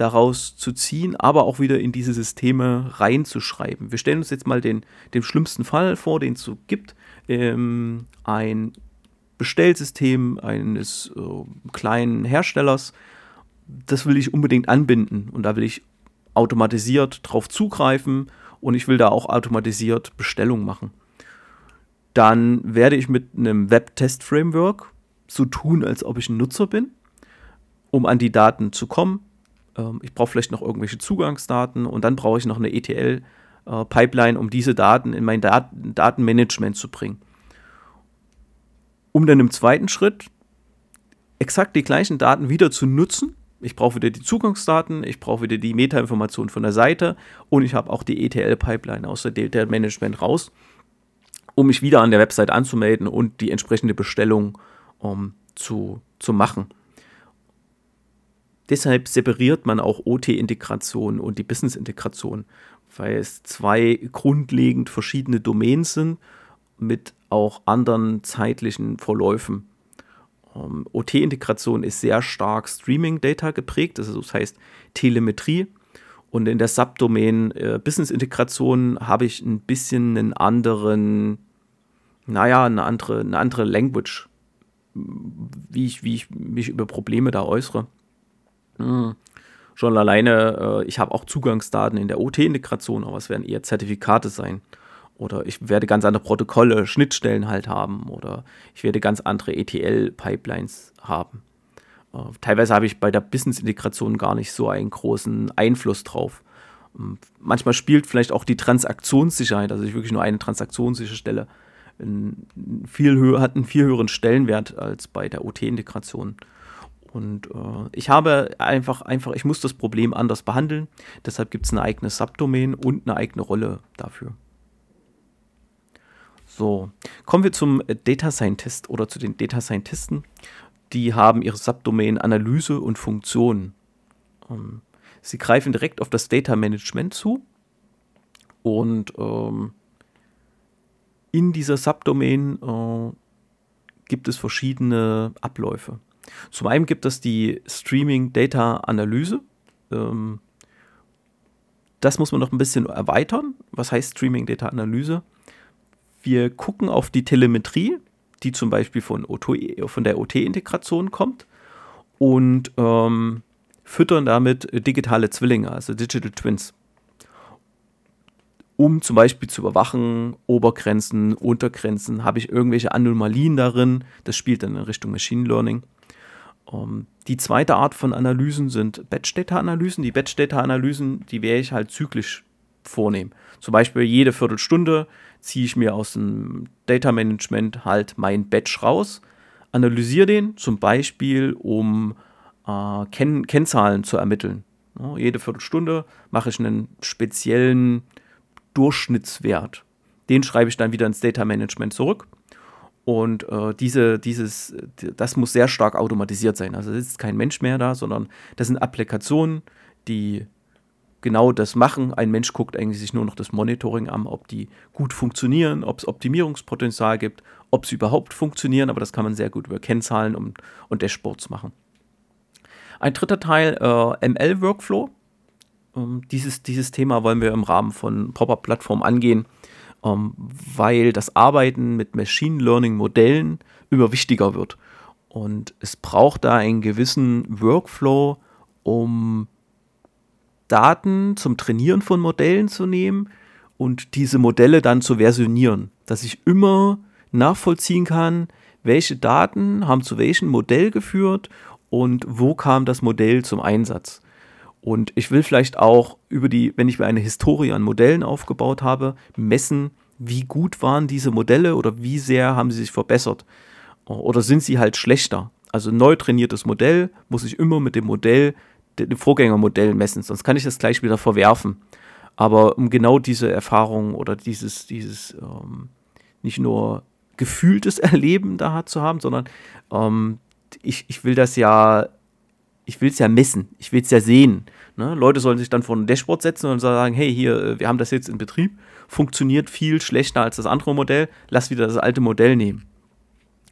daraus zu ziehen, aber auch wieder in diese Systeme reinzuschreiben. Wir stellen uns jetzt mal den, den schlimmsten Fall vor, den es so gibt. Ähm, ein Bestellsystem eines äh, kleinen Herstellers, das will ich unbedingt anbinden und da will ich automatisiert drauf zugreifen und ich will da auch automatisiert Bestellungen machen. Dann werde ich mit einem Web-Test-Framework so tun, als ob ich ein Nutzer bin, um an die Daten zu kommen. Ähm, ich brauche vielleicht noch irgendwelche Zugangsdaten und dann brauche ich noch eine ETL-Pipeline, äh, um diese Daten in mein Dat Datenmanagement zu bringen. Um dann im zweiten Schritt exakt die gleichen Daten wieder zu nutzen. Ich brauche wieder die Zugangsdaten, ich brauche wieder die Metainformation von der Seite und ich habe auch die ETL-Pipeline aus der Data Management raus, um mich wieder an der Website anzumelden und die entsprechende Bestellung um, zu, zu machen. Deshalb separiert man auch OT-Integration und die Business-Integration, weil es zwei grundlegend verschiedene Domains sind mit auch anderen zeitlichen Verläufen. Um, ähm, OT-Integration ist sehr stark Streaming-Data geprägt, also das heißt Telemetrie. Und in der Subdomain äh, Business-Integration habe ich ein bisschen einen anderen, naja, eine andere, eine andere Language, wie ich, wie ich mich über Probleme da äußere. Hm. Schon alleine, äh, ich habe auch Zugangsdaten in der OT-Integration, aber es werden eher Zertifikate sein. Oder ich werde ganz andere Protokolle, Schnittstellen halt haben. Oder ich werde ganz andere ETL-Pipelines haben. Äh, teilweise habe ich bei der Business-Integration gar nicht so einen großen Einfluss drauf. Ähm, manchmal spielt vielleicht auch die Transaktionssicherheit, also ich wirklich nur eine Transaktion sicherstelle, viel hat einen viel höheren Stellenwert als bei der OT-Integration. Und äh, ich habe einfach, einfach, ich muss das Problem anders behandeln. Deshalb gibt es eine eigene Subdomain und eine eigene Rolle dafür. So, kommen wir zum Data Scientist oder zu den Data Scientisten. Die haben ihre Subdomain Analyse und Funktion. Ähm, sie greifen direkt auf das Data Management zu und ähm, in dieser Subdomain äh, gibt es verschiedene Abläufe. Zum einen gibt es die Streaming Data Analyse. Ähm, das muss man noch ein bisschen erweitern. Was heißt Streaming Data Analyse? Wir gucken auf die Telemetrie, die zum Beispiel von, von der OT-Integration kommt und ähm, füttern damit digitale Zwillinge, also Digital Twins um zum Beispiel zu überwachen, Obergrenzen, Untergrenzen, habe ich irgendwelche Anomalien darin. Das spielt dann in Richtung Machine Learning. Ähm, die zweite Art von Analysen sind Batch-Data-Analysen. Die Batch-Data-Analysen, die werde ich halt zyklisch vornehmen. Zum Beispiel jede Viertelstunde ziehe ich mir aus dem Data Management halt mein Batch raus, analysiere den, zum Beispiel um äh, Ken Kennzahlen zu ermitteln. Ja, jede Viertelstunde mache ich einen speziellen Durchschnittswert. Den schreibe ich dann wieder ins Data Management zurück. Und äh, diese, dieses, das muss sehr stark automatisiert sein. Also es ist kein Mensch mehr da, sondern das sind Applikationen, die genau das machen. Ein Mensch guckt eigentlich sich nur noch das Monitoring an, ob die gut funktionieren, ob es Optimierungspotenzial gibt, ob sie überhaupt funktionieren, aber das kann man sehr gut über Kennzahlen und, und Dashboards machen. Ein dritter Teil, äh, ML-Workflow. Ähm, dieses, dieses Thema wollen wir im Rahmen von Pop-Up-Plattform angehen, ähm, weil das Arbeiten mit Machine Learning-Modellen immer wichtiger wird. Und es braucht da einen gewissen Workflow, um Daten zum Trainieren von Modellen zu nehmen und diese Modelle dann zu versionieren, dass ich immer nachvollziehen kann, welche Daten haben zu welchem Modell geführt und wo kam das Modell zum Einsatz. Und ich will vielleicht auch über die, wenn ich mir eine Historie an Modellen aufgebaut habe, messen, wie gut waren diese Modelle oder wie sehr haben sie sich verbessert. Oder sind sie halt schlechter? Also neu trainiertes Modell muss ich immer mit dem Modell, dem Vorgängermodell messen, sonst kann ich das gleich wieder verwerfen. Aber um genau diese Erfahrung oder dieses, dieses ähm, nicht nur gefühltes Erleben da zu haben, sondern ähm, ich, ich will das ja ich will es ja messen, ich will es ja sehen. Ne? Leute sollen sich dann vor ein Dashboard setzen und sagen, hey, hier, äh, wir haben das jetzt in Betrieb, funktioniert viel schlechter als das andere Modell, lass wieder das alte Modell nehmen.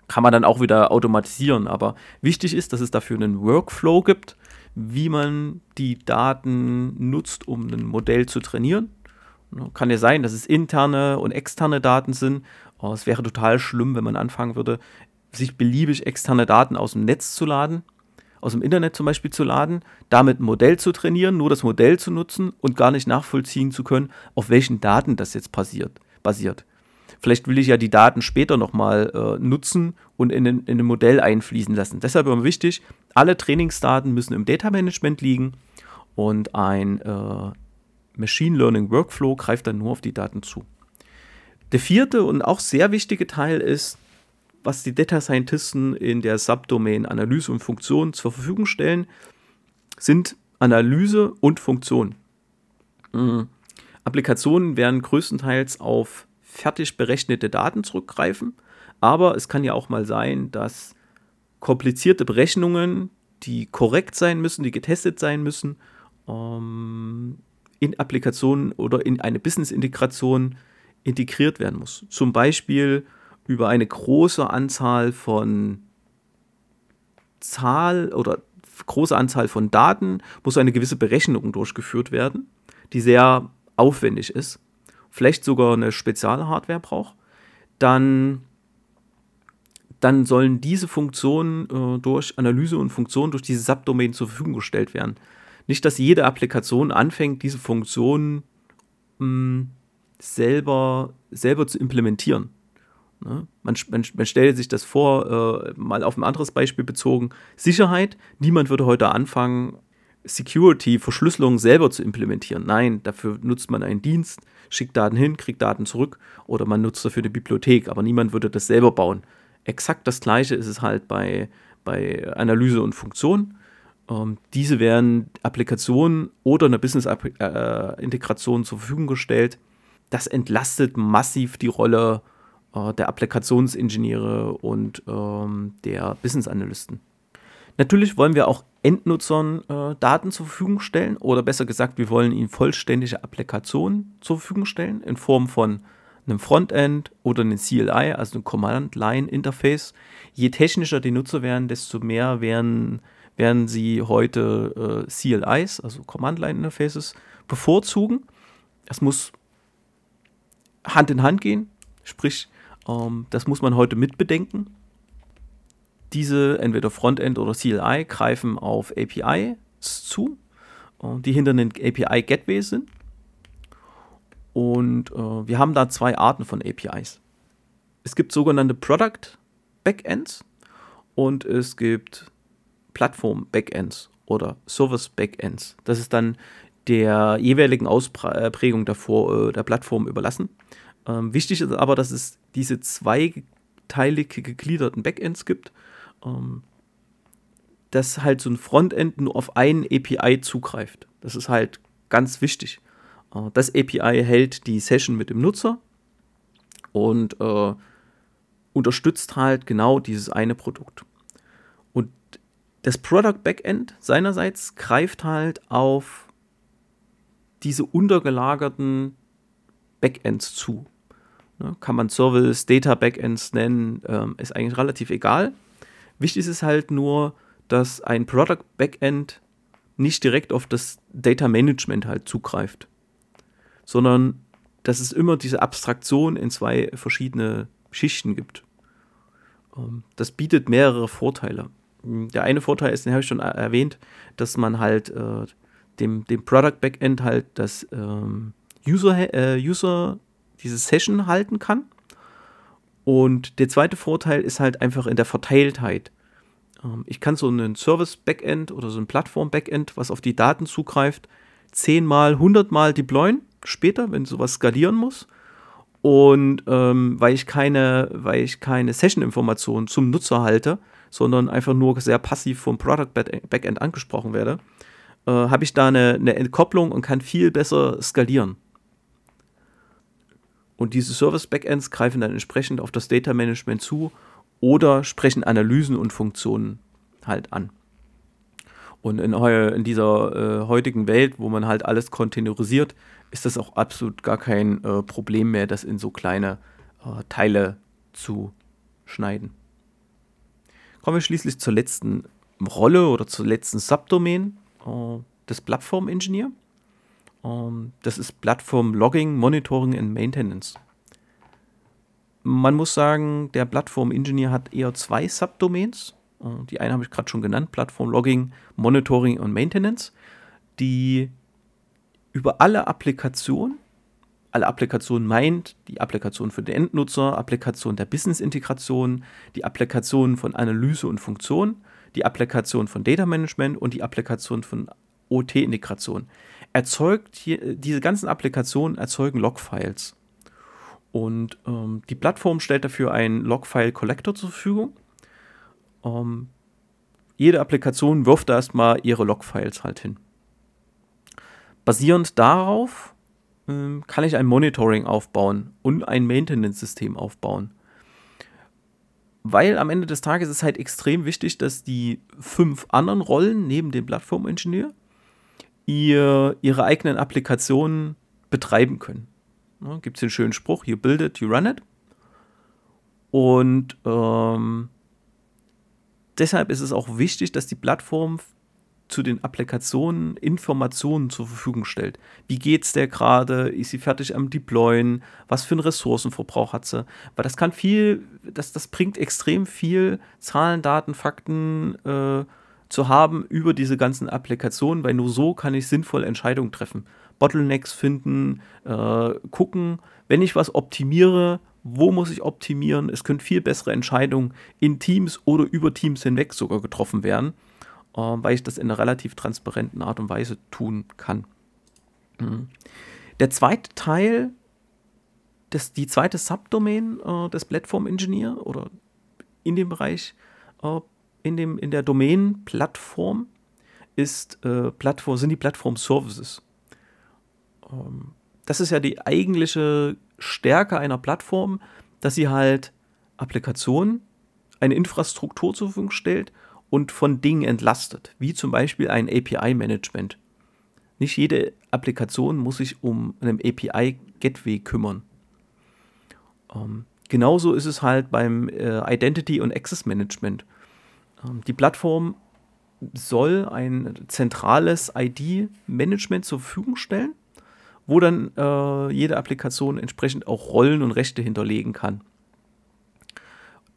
Kann man dann auch wieder automatisieren, aber wichtig ist, dass es dafür einen Workflow gibt, wie man die Daten nutzt, um ein Modell zu trainieren. Kann ja sein, dass es interne und externe Daten sind. Oh, es wäre total schlimm, wenn man anfangen würde, sich beliebig externe Daten aus dem Netz zu laden, aus dem Internet zum Beispiel zu laden, damit ein Modell zu trainieren, nur das Modell zu nutzen und gar nicht nachvollziehen zu können, auf welchen Daten das jetzt passiert, basiert. Vielleicht will ich ja die Daten später nochmal äh, nutzen und in, in, in ein Modell einfließen lassen. Deshalb immer wichtig, alle Trainingsdaten müssen im Data Management liegen und ein äh, Machine Learning Workflow greift dann nur auf die Daten zu. Der vierte und auch sehr wichtige Teil ist, was die Data Scientisten in der Subdomain Analyse und Funktion zur Verfügung stellen, sind Analyse und Funktion. Mhm. Applikationen werden größtenteils auf fertig berechnete Daten zurückgreifen, aber es kann ja auch mal sein, dass komplizierte Berechnungen, die korrekt sein müssen, die getestet sein müssen, ähm, in Applikationen oder in eine Business-Integration integriert werden muss. Zum Beispiel über eine große Anzahl von Zahl oder große Anzahl von Daten muss eine gewisse Berechnung durchgeführt werden, die sehr aufwendig ist, vielleicht sogar eine Spezialhardware braucht, dann, dann sollen diese Funktionen äh, durch Analyse und Funktion durch diese Subdomain zur Verfügung gestellt werden. Nicht, dass jede Applikation anfängt, diese Funktionen mh, selber, selber zu implementieren. Ne? Man, man, man stellt sich das vor, äh, mal auf ein anderes Beispiel bezogen. Sicherheit. Niemand würde heute anfangen, Security, Verschlüsselung selber zu implementieren. Nein, dafür nutzt man einen Dienst, schickt Daten hin, kriegt Daten zurück oder man nutzt dafür eine Bibliothek, aber niemand würde das selber bauen. Exakt das gleiche ist es halt bei, bei Analyse und Funktion. Ähm, diese werden Applikationen oder einer Business-Integration äh, zur Verfügung gestellt. Das entlastet massiv die Rolle äh, der Applikationsingenieure und ähm, der Business-Analysten. Natürlich wollen wir auch Endnutzern äh, Daten zur Verfügung stellen oder besser gesagt, wir wollen ihnen vollständige Applikationen zur Verfügung stellen in Form von einem Frontend oder einem CLI, also ein Command-Line-Interface. Je technischer die Nutzer werden, desto mehr werden werden sie heute äh, CLIs, also Command-Line-Interfaces, bevorzugen. Es muss Hand in Hand gehen, sprich, ähm, das muss man heute mitbedenken. Diese, entweder Frontend oder CLI, greifen auf APIs zu, äh, die hinter den API-Gateways sind. Und äh, wir haben da zwei Arten von APIs. Es gibt sogenannte Product Backends und es gibt Plattform-Backends oder Service-Backends. Das ist dann der jeweiligen Ausprägung der, Vor äh, der Plattform überlassen. Ähm, wichtig ist aber, dass es diese zweiteilig gegliederten Backends gibt, ähm, dass halt so ein Frontend nur auf ein API zugreift. Das ist halt ganz wichtig. Äh, das API hält die Session mit dem Nutzer und äh, unterstützt halt genau dieses eine Produkt. Das Product Backend seinerseits greift halt auf diese untergelagerten Backends zu. Ne, kann man Service, Data Backends nennen, ähm, ist eigentlich relativ egal. Wichtig ist halt nur, dass ein Product Backend nicht direkt auf das Data Management halt zugreift, sondern dass es immer diese Abstraktion in zwei verschiedene Schichten gibt. Ähm, das bietet mehrere Vorteile. Der eine Vorteil ist, den habe ich schon erwähnt, dass man halt äh, dem, dem Product Backend halt das ähm, User, äh, User, diese Session halten kann. Und der zweite Vorteil ist halt einfach in der Verteiltheit. Ähm, ich kann so einen Service Backend oder so ein Plattform Backend, was auf die Daten zugreift, zehnmal, hundertmal deployen später, wenn sowas skalieren muss. Und ähm, weil ich keine, weil ich keine Session-Informationen zum Nutzer halte, sondern einfach nur sehr passiv vom Product Backend angesprochen werde, äh, habe ich da eine, eine Entkopplung und kann viel besser skalieren. Und diese Service Backends greifen dann entsprechend auf das Data Management zu oder sprechen Analysen und Funktionen halt an. Und in, in dieser äh, heutigen Welt, wo man halt alles containerisiert, ist das auch absolut gar kein äh, Problem mehr, das in so kleine äh, Teile zu schneiden. Kommen wir schließlich zur letzten Rolle oder zur letzten Subdomain äh, des Plattform-Engineer. Ähm, das ist Plattform Logging, Monitoring and Maintenance. Man muss sagen, der Plattform-Engineer hat eher zwei Subdomains. Äh, die eine habe ich gerade schon genannt, Plattform Logging, Monitoring und Maintenance, die über alle Applikationen, alle Applikationen meint, die Applikation für den Endnutzer, Applikation der Business-Integration, die Applikation von Analyse und Funktion, die Applikation von Data Management und die Applikation von OT-Integration. Erzeugt hier, diese ganzen Applikationen erzeugen Logfiles. Und ähm, die Plattform stellt dafür einen Logfile-Collector zur Verfügung. Ähm, jede Applikation wirft da erstmal ihre Logfiles halt hin. Basierend darauf ähm, kann ich ein Monitoring aufbauen und ein Maintenance-System aufbauen. Weil am Ende des Tages ist halt extrem wichtig, dass die fünf anderen Rollen neben dem Plattformingenieur ihr, ihre eigenen Applikationen betreiben können. Ja, Gibt es den schönen Spruch, you build it, you run it. Und ähm, deshalb ist es auch wichtig, dass die Plattform zu den Applikationen Informationen zur Verfügung stellt. Wie geht es der gerade? Ist sie fertig am Deployen? Was für einen Ressourcenverbrauch hat sie? Weil das kann viel, das, das bringt extrem viel Zahlen, Daten, Fakten äh, zu haben über diese ganzen Applikationen, weil nur so kann ich sinnvoll Entscheidungen treffen. Bottlenecks finden, äh, gucken, wenn ich was optimiere, wo muss ich optimieren? Es können viel bessere Entscheidungen in Teams oder über Teams hinweg sogar getroffen werden weil ich das in einer relativ transparenten Art und Weise tun kann. Mhm. Der zweite Teil, das, die zweite Subdomain äh, des Platform Engineer oder in dem Bereich, äh, in, dem, in der Domain Plattform ist, äh, Plattform, sind die Plattform Services. Ähm, das ist ja die eigentliche Stärke einer Plattform, dass sie halt Applikationen, eine Infrastruktur zur Verfügung stellt und von Dingen entlastet, wie zum Beispiel ein API-Management. Nicht jede Applikation muss sich um einen API-Gateway kümmern. Ähm, genauso ist es halt beim äh, Identity und Access Management. Ähm, die Plattform soll ein zentrales ID-Management zur Verfügung stellen, wo dann äh, jede Applikation entsprechend auch Rollen und Rechte hinterlegen kann.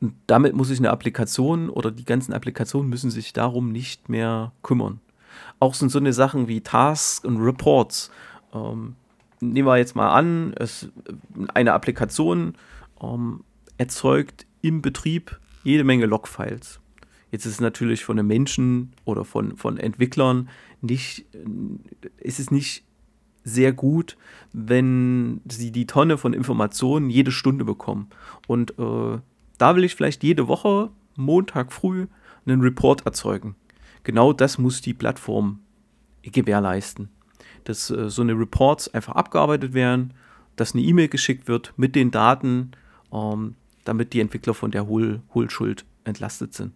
Und damit muss sich eine Applikation oder die ganzen Applikationen müssen sich darum nicht mehr kümmern. Auch sind so eine Sachen wie Tasks und Reports. Ähm, nehmen wir jetzt mal an, es, eine Applikation ähm, erzeugt im Betrieb jede Menge Logfiles. Jetzt ist es natürlich von den Menschen oder von, von Entwicklern nicht, ist es nicht sehr gut, wenn sie die Tonne von Informationen jede Stunde bekommen. Und äh, da will ich vielleicht jede Woche, Montag früh, einen Report erzeugen. Genau das muss die Plattform gewährleisten. Dass äh, so eine Reports einfach abgearbeitet werden, dass eine E-Mail geschickt wird mit den Daten, ähm, damit die Entwickler von der Hohl Hohlschuld entlastet sind.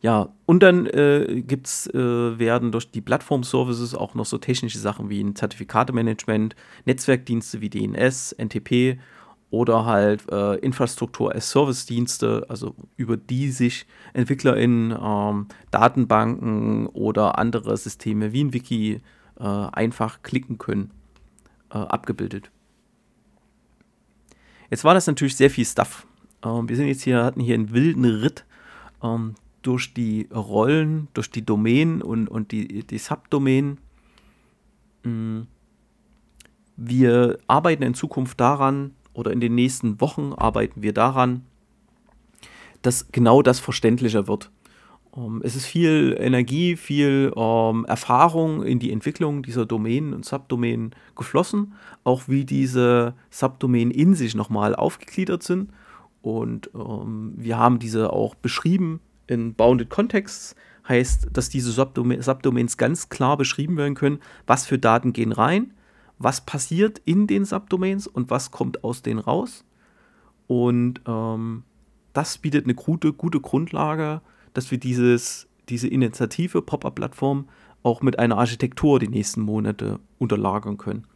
Ja, und dann äh, gibt's, äh, werden durch die Plattform-Services auch noch so technische Sachen wie ein Zertifikatemanagement, Netzwerkdienste wie DNS, NTP oder halt äh, Infrastruktur as Service-Dienste, also über die sich Entwickler in ähm, Datenbanken oder andere Systeme wie ein Wiki äh, einfach klicken können, äh, abgebildet. Jetzt war das natürlich sehr viel Stuff. Ähm, wir sind jetzt hier, hatten hier einen wilden Ritt ähm, durch die Rollen, durch die Domänen und, und die, die Subdomänen. Mhm. Wir arbeiten in Zukunft daran, oder in den nächsten Wochen arbeiten wir daran, dass genau das verständlicher wird. Um, ähm, es ist viel Energie, viel um, ähm, Erfahrung in die Entwicklung dieser Domänen und Subdomänen geflossen, auch wie diese Subdomänen in sich nochmal aufgegliedert sind. Und um, ähm, wir haben diese auch beschrieben in Bounded Contexts, heißt, dass diese Subdomains ganz klar beschrieben werden können, was für Daten gehen rein, was passiert in den Subdomains und was kommt aus denen raus. Und ähm, das bietet eine gute, gute Grundlage, dass wir dieses, diese Initiative Pop-up-Plattform auch mit einer Architektur die nächsten Monate unterlagern können.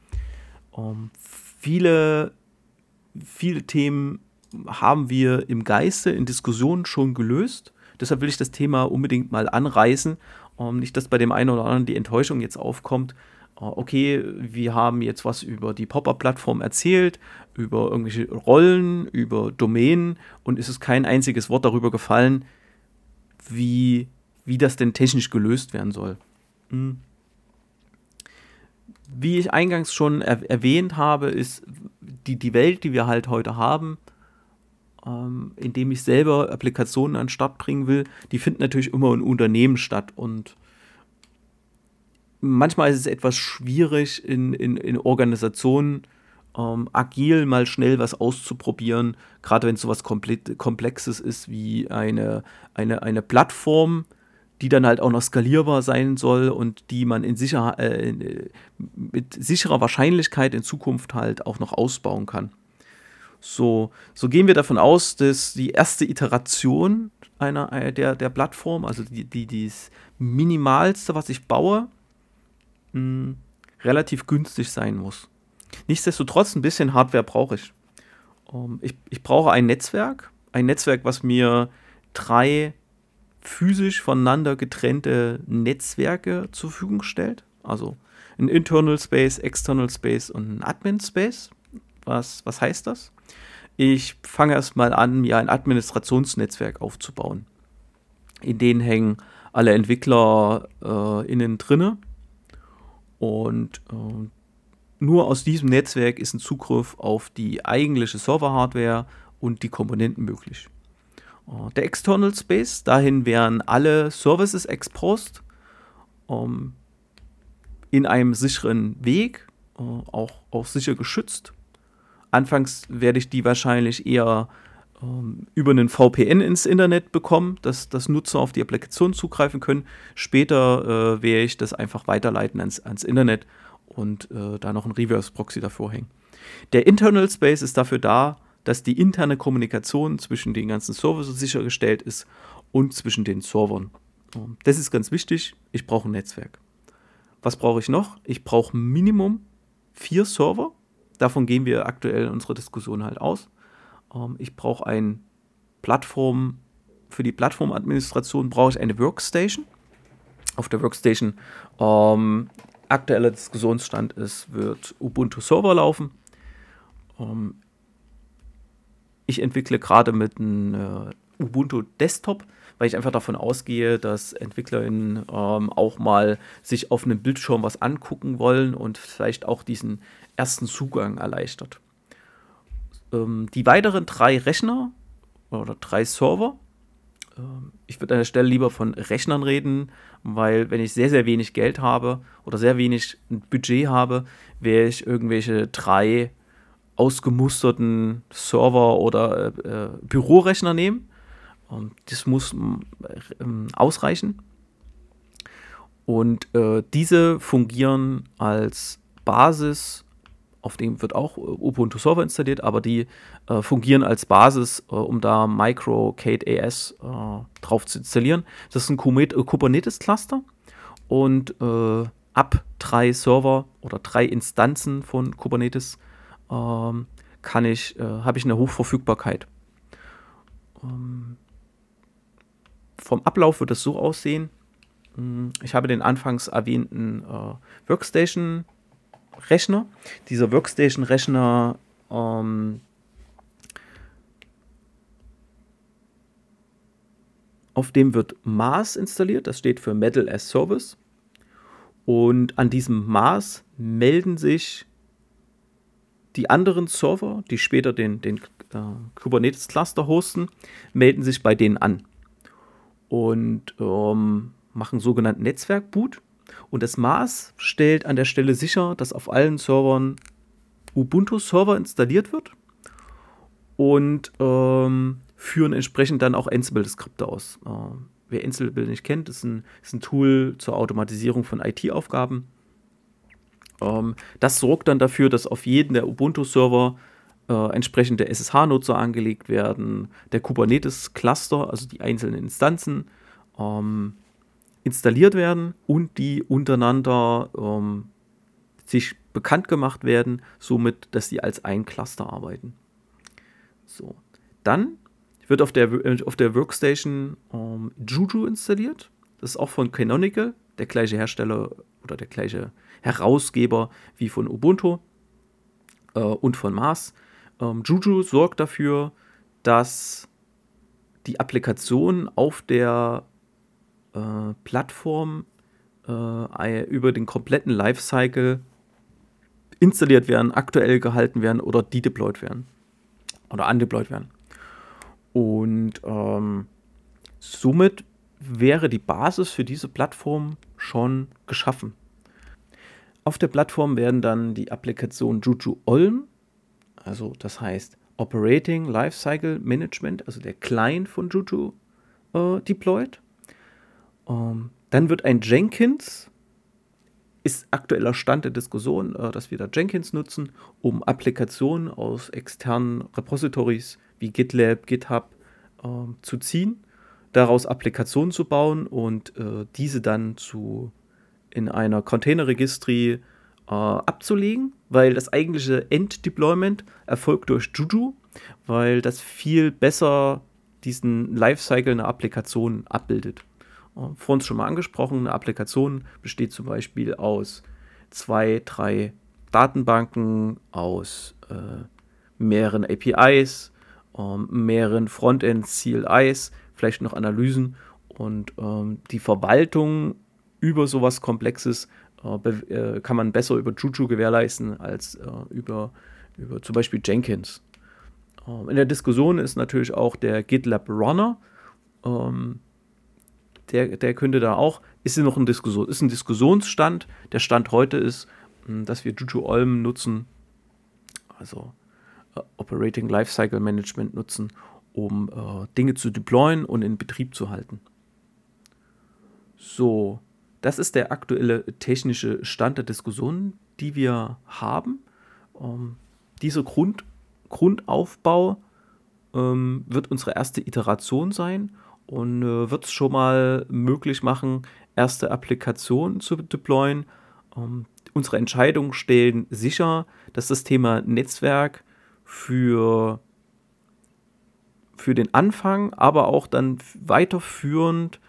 Ähm, viele, viele Themen haben wir im Geiste in Diskussionen schon gelöst. Deshalb will ich das Thema unbedingt mal anreißen. Ähm, nicht, dass bei dem einen oder anderen die Enttäuschung jetzt aufkommt. Äh, okay, wir haben jetzt was über die Pop-up-Plattform erzählt, über irgendwelche Rollen, über Domänen und es ist kein einziges Wort darüber gefallen, wie, wie das denn technisch gelöst werden soll. Hm. Wie ich eingangs schon er erwähnt habe, ist die, die Welt, die wir halt heute haben, ähm, indem ich selber Applikationen an den Start bringen will, die finden natürlich immer in Unternehmen statt und manchmal ist es etwas schwierig in, in, in Organisationen ähm, agil mal schnell was auszuprobieren, gerade wenn es so was Komplexes ist wie eine, eine, eine Plattform, die dann halt auch noch skalierbar sein soll und die man in sicher, äh, mit sicherer Wahrscheinlichkeit in Zukunft halt auch noch ausbauen kann. So, so gehen wir davon aus, dass die erste Iteration einer äh, der, der Plattform, also die, die, das Minimalste, was ich baue, mh, hm, relativ günstig sein muss. Nichtsdestotrotz, ein bisschen Hardware brauche ich. Um, ähm, ich. Ich brauche ein Netzwerk, ein Netzwerk, was mir drei physisch voneinander getrennte Netzwerke zur Verfügung stellt. Also ein Internal Space, External Space und ein Admin Space. Was, was heißt das? Ich fange erstmal an, mir ein Administrationsnetzwerk aufzubauen. In denen hängen alle Entwickler äh, innen drinne. Und äh, nur aus diesem Netzwerk ist ein Zugriff auf die eigentliche Server-Hardware und die Komponenten möglich. Äh, der External Space, dahin werden alle Services exposed ähm, in einem sicheren Weg, äh, auch, auch sicher geschützt. Anfangs werde ich die wahrscheinlich eher über einen VPN ins Internet bekommen, dass, dass Nutzer auf die Applikation zugreifen können. Später äh, werde ich das einfach weiterleiten ans, ans Internet und äh, da noch ein Reverse-Proxy davor hängen. Der Internal Space ist dafür da, dass die interne Kommunikation zwischen den ganzen Servers sichergestellt ist und zwischen den Servern. Ähm, das ist ganz wichtig. Ich brauche ein Netzwerk. Was brauche ich noch? Ich brauche Minimum vier Server Davon gehen wir aktuell in unserer Diskussion halt aus. Ähm, ich brauche ein Plattform, für die Plattformadministration brauche ich eine Workstation. Auf der Workstation ähm, aktueller Diskussionsstand ist, wird Ubuntu Server laufen. Ähm, ich entwickle gerade mit einem äh, Ubuntu Desktop, weil ich einfach davon ausgehe, dass EntwicklerInnen ähm, auch mal sich auf einem Bildschirm was angucken wollen und vielleicht auch diesen ersten Zugang erleichtert. Ähm, die weiteren drei Rechner oder drei Server, ähm, ich würde an der Stelle lieber von Rechnern reden, weil wenn ich sehr, sehr wenig Geld habe oder sehr wenig Budget habe, werde ich irgendwelche drei ausgemusterten Server oder äh, äh, Bürorechner nehmen. Ähm, das muss äh, ausreichen. Und äh, diese fungieren als Basis auf dem wird auch äh, Ubuntu Server installiert, aber die äh, fungieren als Basis, äh, um da Micro AS äh, drauf zu installieren. Das ist ein äh, Kubernetes-Cluster und äh, ab drei Server oder drei Instanzen von Kubernetes ähm, kann ich, habe ich eine Hochverfügbarkeit. Ähm, vom Ablauf wird es so aussehen. Hm, ich habe den anfangs erwähnten Workstation Rechner. Dieser Workstation-Rechner ähm, auf dem wird MAS installiert, das steht für Metal as Service. Und an diesem MAS melden sich die anderen Server, die später den, den äh, Kubernetes-Cluster hosten, melden sich bei denen an und ähm, machen sogenannten Netzwerkboot. Und das Maß stellt an der Stelle sicher, dass auf allen Servern Ubuntu-Server installiert wird und ähm, führen entsprechend dann auch Ansible-Skripte aus. Äh, wer Ansible nicht kennt, ist ein, ist ein Tool zur Automatisierung von IT-Aufgaben. Ähm, das sorgt dann dafür, dass auf jeden der Ubuntu-Server äh, entsprechende SSH-Nutzer angelegt werden, der Kubernetes-Cluster, also die einzelnen Instanzen, ähm, installiert werden und die untereinander ähm, sich bekannt gemacht werden, somit, dass sie als ein Cluster arbeiten. So, dann wird auf der, auf der Workstation ähm, Juju installiert. Das ist auch von Canonical, der gleiche Hersteller oder der gleiche Herausgeber wie von Ubuntu äh, und von Mars. Ähm, Juju sorgt dafür, dass die Applikationen auf der äh, Plattform äh, über den kompletten Lifecycle installiert werden, aktuell gehalten werden oder dedeployed werden oder undeployed werden. Und ähm, somit wäre die Basis für diese Plattform schon geschaffen. Auf der Plattform werden dann die Applikationen Juju Olm, also das heißt Operating Lifecycle Management, also der Client von Juju, äh, deployed. Ähm, dann wird ein Jenkins, ist aktueller Stand der Diskussion, äh, dass wir da Jenkins nutzen, um Applikationen aus externen Repositories wie GitLab, GitHub äh, zu ziehen, daraus Applikationen zu bauen und äh, diese dann zu in einer Container-Registry äh, abzulegen, weil das eigentliche End-Deployment erfolgt durch Juju, weil das viel besser diesen Lifecycle einer Applikation abbildet. Vor uns schon mal angesprochen, eine Applikation besteht zum Beispiel aus zwei, drei Datenbanken, aus äh, mehreren APIs, äh, mehreren Frontends, CLIs, vielleicht noch Analysen und ähm, die Verwaltung über sowas Komplexes äh, äh, kann man besser über Juju gewährleisten als äh, über, über zum Beispiel Jenkins. Ähm, in der Diskussion ist natürlich auch der GitLab Runner. Ähm, der, der könnte da auch, ist noch ein Diskussion, ist ein Diskussionsstand. Der Stand heute ist, hm, dass wir Juju Olm nutzen, also äh, Operating Lifecycle Management nutzen, um äh, Dinge zu deployen und in Betrieb zu halten. So, das ist der aktuelle technische Stand der Diskussion, die wir haben. Ähm, dieser Grund, Grundaufbau ähm, wird unsere erste Iteration sein und äh, wird es schon mal möglich machen, erste Applikationen zu deployen. Ähm, unsere Entscheidungen stellen sicher, dass das Thema Netzwerk für, für den Anfang, aber auch dann weiterführend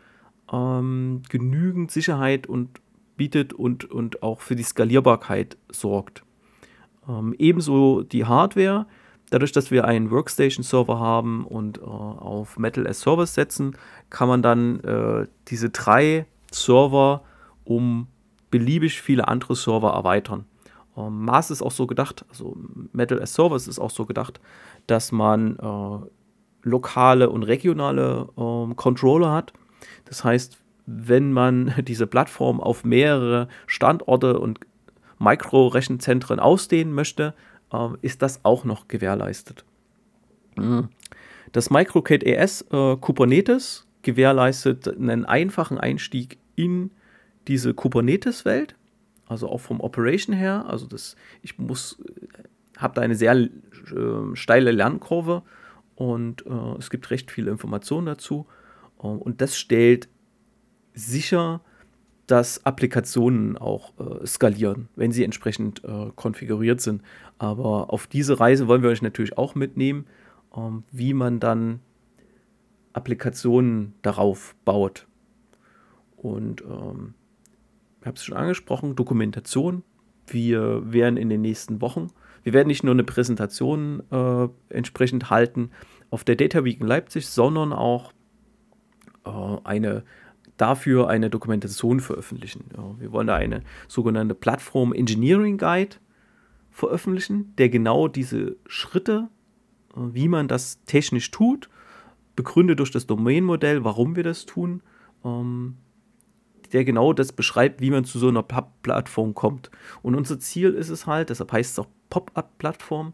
ähm, genügend Sicherheit und bietet und, und auch für die Skalierbarkeit sorgt. Ähm, ebenso die Hardware. Dadurch, dass wir einen Workstation-Server haben und äh, auf Metal as Service setzen, kann man dann äh, diese drei Server um beliebig viele andere Server erweitern. Ähm, Mars ist auch so gedacht, also Metal as Service ist auch so gedacht, dass man äh, lokale und regionale ähm, Controller hat das heißt, wenn man diese Plattform auf mehrere Standorte und Mikrorechenzentren ausdehnen möchte, äh, ist das auch noch gewährleistet. Das MicroCAD ES äh, Kubernetes gewährleistet einen einfachen Einstieg in diese Kubernetes-Welt, also auch vom Operation her. Also das, ich muss, habe da eine sehr äh, steile Lernkurve und äh, es gibt recht viele Informationen dazu. Ähm, und das stellt sicher, dass Applikationen auch äh, skalieren, wenn sie entsprechend äh, konfiguriert sind. Aber auf diese Reise wollen wir euch natürlich auch mitnehmen, ähm, wie man dann Applikationen darauf baut. Und ähm, ich habe es schon angesprochen, Dokumentation. Wir werden in den nächsten Wochen, wir werden nicht nur eine Präsentation äh, entsprechend halten auf der Data Week in Leipzig, sondern auch äh, eine dafür eine Dokumentation veröffentlichen. Ja, wir wollen da eine sogenannte Plattform Engineering Guide veröffentlichen, der genau diese Schritte, äh, wie man das technisch tut, begründet durch das Domain-Modell, warum wir das tun, ähm, der genau das beschreibt, wie man zu so einer Plattform kommt. Und unser Ziel ist es halt, deshalb heißt es auch Pop-up-Plattform,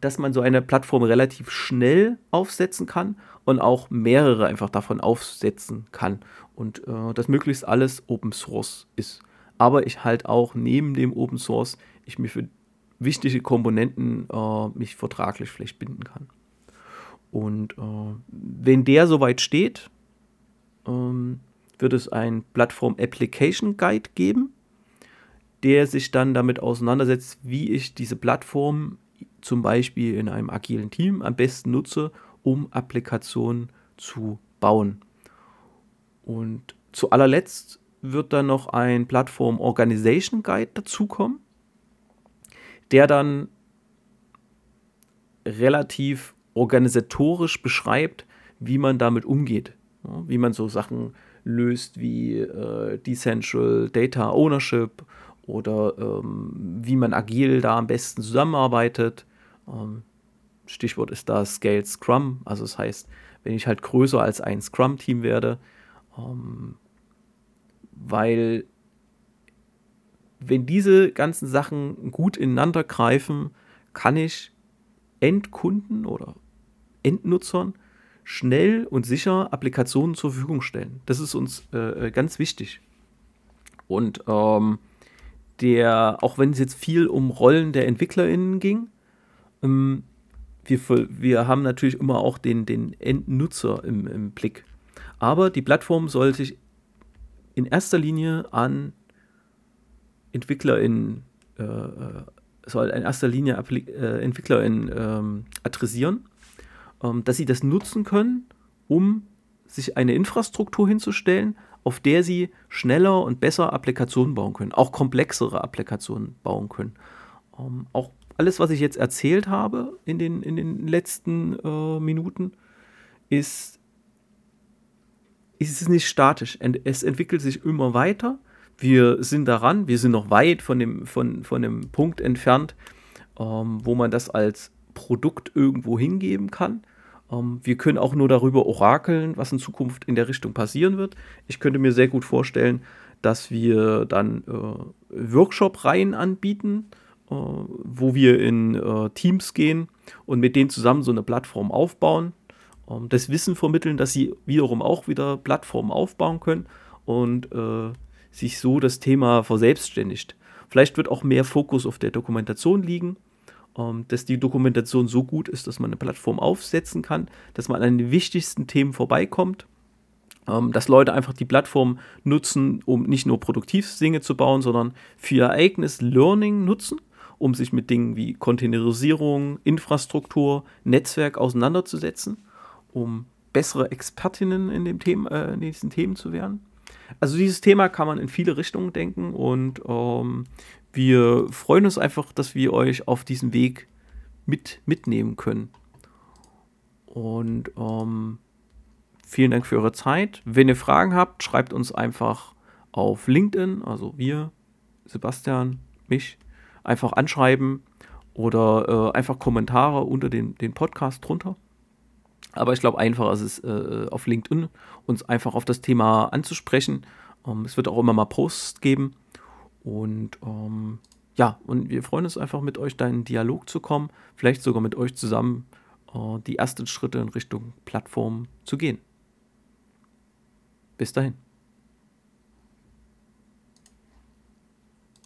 dass man so eine Plattform relativ schnell aufsetzen kann und auch mehrere einfach davon aufsetzen kann. Und äh, das möglichst alles Open Source ist. Aber ich halt auch neben dem Open Source, ich mir für wichtige Komponenten äh, mich vertraglich vielleicht binden kann. Und äh, wenn der soweit steht, ähm, wird es ein Plattform Application Guide geben, der sich dann damit auseinandersetzt, wie ich diese Plattform zum Beispiel in einem agilen Team am besten nutze, um Applikationen zu bauen. Und zu allerletzt wird dann noch ein Plattform Organization Guide dazukommen, der dann relativ organisatorisch beschreibt, wie man damit umgeht. Wie man so Sachen löst wie äh, Decentral Data Ownership oder ähm, wie man agil da am besten zusammenarbeitet. Ähm, Stichwort ist da Scale Scrum. Also das heißt, wenn ich halt größer als ein Scrum-Team werde, ähm, weil wenn diese ganzen Sachen gut ineinander greifen, kann ich Endkunden oder Endnutzern schnell und sicher Applikationen zur Verfügung stellen. Das ist uns äh, äh, ganz wichtig. Und ähm, der, auch wenn es jetzt viel um Rollen der EntwicklerInnen ging, ähm, wir, wir haben natürlich immer auch den, den Endnutzer im, im Blick. Aber die Plattform soll sich in erster Linie an EntwicklerInnen, äh, äh soll in erster Linie äh, EntwicklerInnen ähm, adressieren ähm, dass sie das nutzen können, um sich eine Infrastruktur hinzustellen, auf der sie schneller und besser Applikationen bauen können, auch komplexere Applikationen bauen können. Ähm, auch alles, was ich jetzt erzählt habe in den, in den letzten äh, Minuten, ist, ist nicht statisch. Es entwickelt sich immer weiter. Wir sind daran, wir sind noch weit von dem, von, von dem Punkt entfernt, ähm, wo man das als Produkt irgendwo hingeben kann. Ähm, wir können auch nur darüber orakeln, was in Zukunft in der Richtung passieren wird. Ich könnte mir sehr gut vorstellen, dass wir dann äh, Workshop-Reihen anbieten, äh, wo wir in äh, Teams gehen und mit denen zusammen so eine Plattform aufbauen, ähm, das Wissen vermitteln, dass sie wiederum auch wieder Plattformen aufbauen können und äh, sich so das Thema verselbstständigt. Vielleicht wird auch mehr Fokus auf der Dokumentation liegen dass die Dokumentation so gut ist, dass man eine Plattform aufsetzen kann, dass man an den wichtigsten Themen vorbeikommt, ähm, dass Leute einfach die Plattform nutzen, um nicht nur produktiv Dinge zu bauen, sondern für ihr eigenes Learning nutzen, um sich mit Dingen wie Containerisierung, Infrastruktur, Netzwerk auseinanderzusetzen, um bessere Expertinnen in, dem Thema, äh, in diesen Themen zu werden. Also dieses Thema kann man in viele Richtungen denken und ähm, wir freuen uns einfach, dass wir euch auf diesem Weg mit, mitnehmen können. Und ähm, vielen Dank für eure Zeit. Wenn ihr Fragen habt, schreibt uns einfach auf LinkedIn, also wir, Sebastian, mich, einfach anschreiben oder äh, einfach Kommentare unter den, den Podcast drunter. Aber ich glaube, einfacher ist es äh, auf LinkedIn, uns einfach auf das Thema anzusprechen. Ähm, es wird auch immer mal Posts geben. Und ähm, ja, und wir freuen uns einfach mit euch da in Dialog zu kommen, vielleicht sogar mit euch zusammen äh, die ersten Schritte in Richtung Plattform zu gehen. Bis dahin.